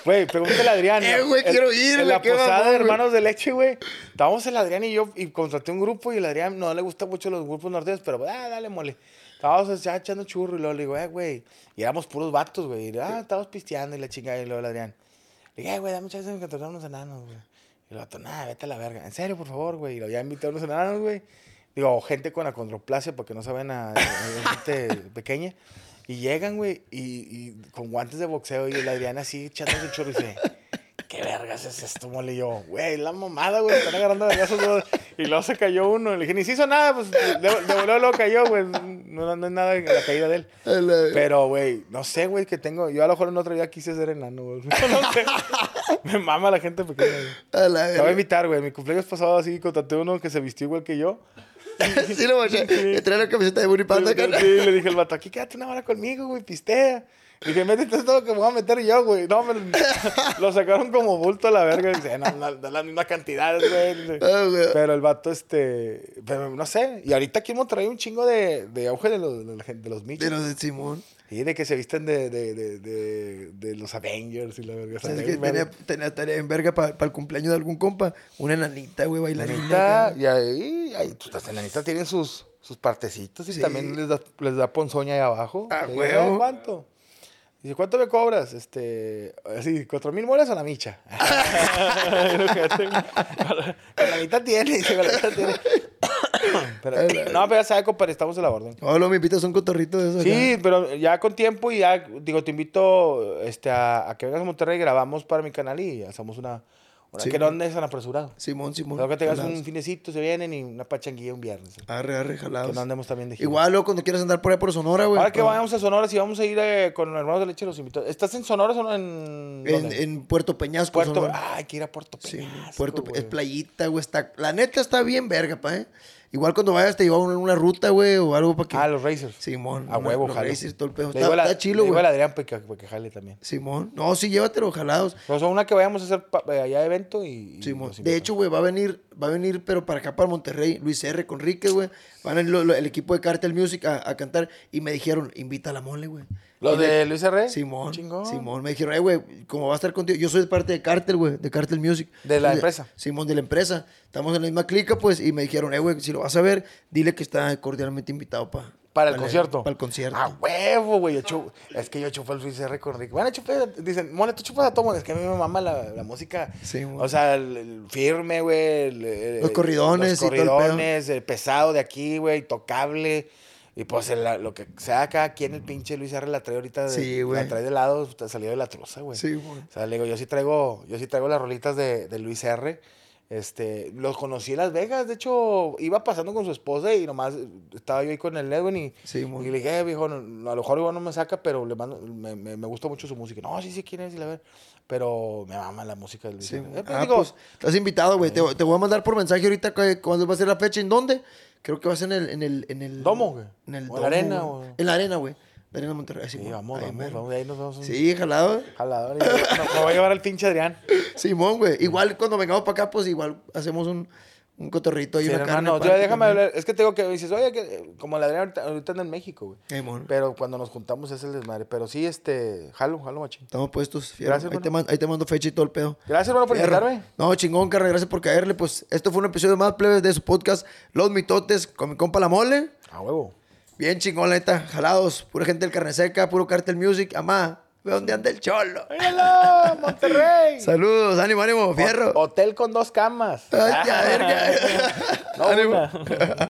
B: güey. Pregúntale a Adrián.
A: Eh, güey, quiero ir,
B: En la posada de hermanos de leche, güey. Estábamos el Adrián y yo y contraté un grupo y el Adrián no le gusta mucho los grupos norteños, pero ah, dale, mole. Estábamos ya echando churro y luego le digo, eh, güey. Y éramos puros vatos, güey. Ah, estábamos pisteando y la chingada. Y luego el Adrián. Le dije, güey, dame chance de contratar unos enanos, güey. Y el vato, nada, vete a la verga. En serio, por favor, güey. Y lo ya invité a unos enanos, güey. Digo, gente con acondroplasia, porque no saben a, a gente pequeña. Y llegan, güey, y, y con guantes de boxeo. Y el Adrián así echándose el churro y dice, ¿qué vergas es esto, mole? Y yo, güey, la mamada, güey, están agarrando vergazos. güey". Y luego se cayó uno. Le dije, ni se hizo nada, pues de, voleo luego cayó, güey. No, no es nada en la caída de él.
A: La-
B: Pero, güey, no sé, güey, que tengo. Yo a lo mejor en otra vida quise ser enano, güey. No sé. Me mama la gente pequeña, güey.
A: La
B: Te voy a invitar, güey. Mi cumpleaños pasado así contraté uno que se vistió igual que yo.
A: Sí, lo voy a echar. Trae la camiseta de Bunny Panda,
B: Sí, le dije al vato, aquí quédate una hora conmigo, güey, pistea. Dije, métete todo que me voy a meter yo, güey. No, me lo sacaron como bulto a la verga. Dice, no, no, no las mismas cantidades, güey.
A: Ah, güey.
B: Pero el vato, este, pero no sé. Y ahorita aquí en Monterrey un chingo de, de auge de los, de la gente- de los michos.
A: De los de Simón.
B: Sí, de que se visten de, de, de, de, de los Avengers y la verga.
A: ¿Sabes
B: Está
A: que
B: bien
A: tenía, tenía tarea en verga para el cumpleaños de algún compa? Una enanita, güey, bailarina.
B: Y ahí, ahí pues, las enanitas tienen sus, sus partecitos y
A: Sí.
B: también les da, les da ponzoña ahí abajo.
A: Ah,
B: digo, "Eh, ¿Cuánto? Dice, ¿cuánto me cobras? Este, así, ¿cuatro mil molas o la micha? con la mitad tiene, dice, con la mitad tiene. Pero, no, pero ya sabe, compadre, estamos a la orden.
A: Hola, me invitas a un cotorrito de eso.
B: Sí, pero ya con tiempo y ya, digo, te invito este, a, a que vengas a Monterrey, grabamos para mi canal y hacemos una... una
A: Sí,
B: que no andes tan apresurado.
A: Simón, Simón.
B: Luego que tengas
A: jalados.
B: un finecito, se vienen y una pachanguilla un viernes.
A: Arre, arre, jalados.
B: Que no andemos también de gira.
A: Igual, luego cuando quieras andar por ahí por Sonora, güey.
B: Ahora que
A: no.
B: vayamos a Sonora, si vamos a ir eh, con los hermanos de leche, los invito. ¿Estás en Sonora o no en...?
A: En, Puerto Peñasco,
B: Puerto...
A: Sonora.
B: Ah, hay que ir a Puerto
A: Sí,
B: Peñasco,
A: Puerto
B: güey.
A: es playita, güey. Está, la neta está bien verga, pa, eh. Igual cuando vayas te llevamos una, una ruta, güey, o algo para que.
B: Ah, los Racers.
A: Simón.
B: A
A: una-
B: huevo,
A: los
B: jale.
A: racers, todo el pedo. Está,
B: la-
A: está chilo, güey.
B: al Adrián para que, para que jale también.
A: Simón. No, sí, llévatelo, jalados.
B: O sea, una que vayamos a hacer pa- eh, allá evento y... y
A: Simón.
B: los
A: De hecho, güey, va a venir, va a venir, pero para acá, para Monterrey, Luis R. con Rique, güey. Van a ir lo- lo- el equipo de Cartel Music a, a cantar. Y me dijeron, invita a la mole, güey.
B: ¿Los
A: Y le-
B: de Luis R?
A: Simón.
B: Chingón.
A: Simón. Me dijeron, eh, güey, como va a estar contigo. Yo soy parte de Cartel, güey, de Cartel Music.
B: ¿De la
A: Entonces,
B: empresa?
A: Simón, de la empresa. Estamos en la misma clica, pues. Y me dijeron, eh, güey, si lo vas a ver, dile que está cordialmente invitado pa-
B: ¿Para el concierto?
A: Para el concierto.
B: A huevo, güey. Es que yo chupo el Luis R con Rick. Bueno, chupé. Dicen, Mole, tú chupas a todo. Es que a mí me mama la, la música.
A: Sí, güey.
B: O sea, el, el firme, güey.
A: Los corridones
B: Los
A: y todo el pedo.
B: corridones, el pesado de aquí, güey. Tocable. Y pues lo que sea cada quien, el pinche Luis R la trae ahorita. De,
A: Sí, güey.
B: La trae de lado, salió de la troza, güey.
A: Sí, güey.
B: O sea, le digo, yo sí traigo, yo sí traigo las rolitas de, de Luis R. Este, los conocí en Las Vegas, de hecho, iba pasando con su esposa y nomás estaba yo ahí con el Edwin y,
A: Sí, muy
B: y le dije, eh, viejo, no- a lo mejor igual no me saca, pero le mando, me, me, me gusta mucho su música. No, sí, sí, quién es, y la ver. Pero me mama la música de Luis
A: Sí.
B: Eh, pues,
A: ah,
B: digo,
A: pues, estás invitado, güey. Te, te voy a mandar por mensaje ahorita cu- cuándo va a ser la fecha, en dónde. Creo que va a ser en el... En el, en el
B: ¿Domo, güey?
A: En el
B: ¿O en
A: domo,
B: la arena,
A: güey. En la arena, güey. Arena de Monterrey. Sí,
B: sí, vamos,
A: Ahí
B: vamos,
A: mero.
B: vamos, de ahí nos vamos. un
A: Sí, jalado.
B: no, me voy a llevar al pinche Adrián.
A: Simón, güey. Igual cuando vengamos para acá, pues igual hacemos un, un cotorrito y
B: Sí,
A: una carne.
B: hermano, yo déjame
A: también.
B: hablar. Es que tengo que dices, oye, que como el Adrián ahorita, ahorita anda en México, güey. Pero cuando nos juntamos es el desmadre. Pero sí, este, jalo, jalo, machín.
A: Estamos puestos. fierro.
B: Gracias,
A: ahí, te
B: hermano.
A: man- ahí te mando fecha y todo el pedo.
B: Gracias, hermano, por invitarme.
A: No, chingón, carnal. Gracias por caerle. Pues esto fue un episodio más plebes de su podcast, Los Mitotes, con mi compa La Mole.
B: A huevo.
A: Bien chingón, la neta. Jalados. Pura gente del carne seca, puro cartel music. Amá, ve dónde anda el cholo.
B: ¡Míralo! ¡Monterrey!
A: Saludos, ánimo, ánimo, fierro.
B: Hotel con dos camas.
A: Ay, ya, verga.
B: No,
A: Ánimo.
B: una.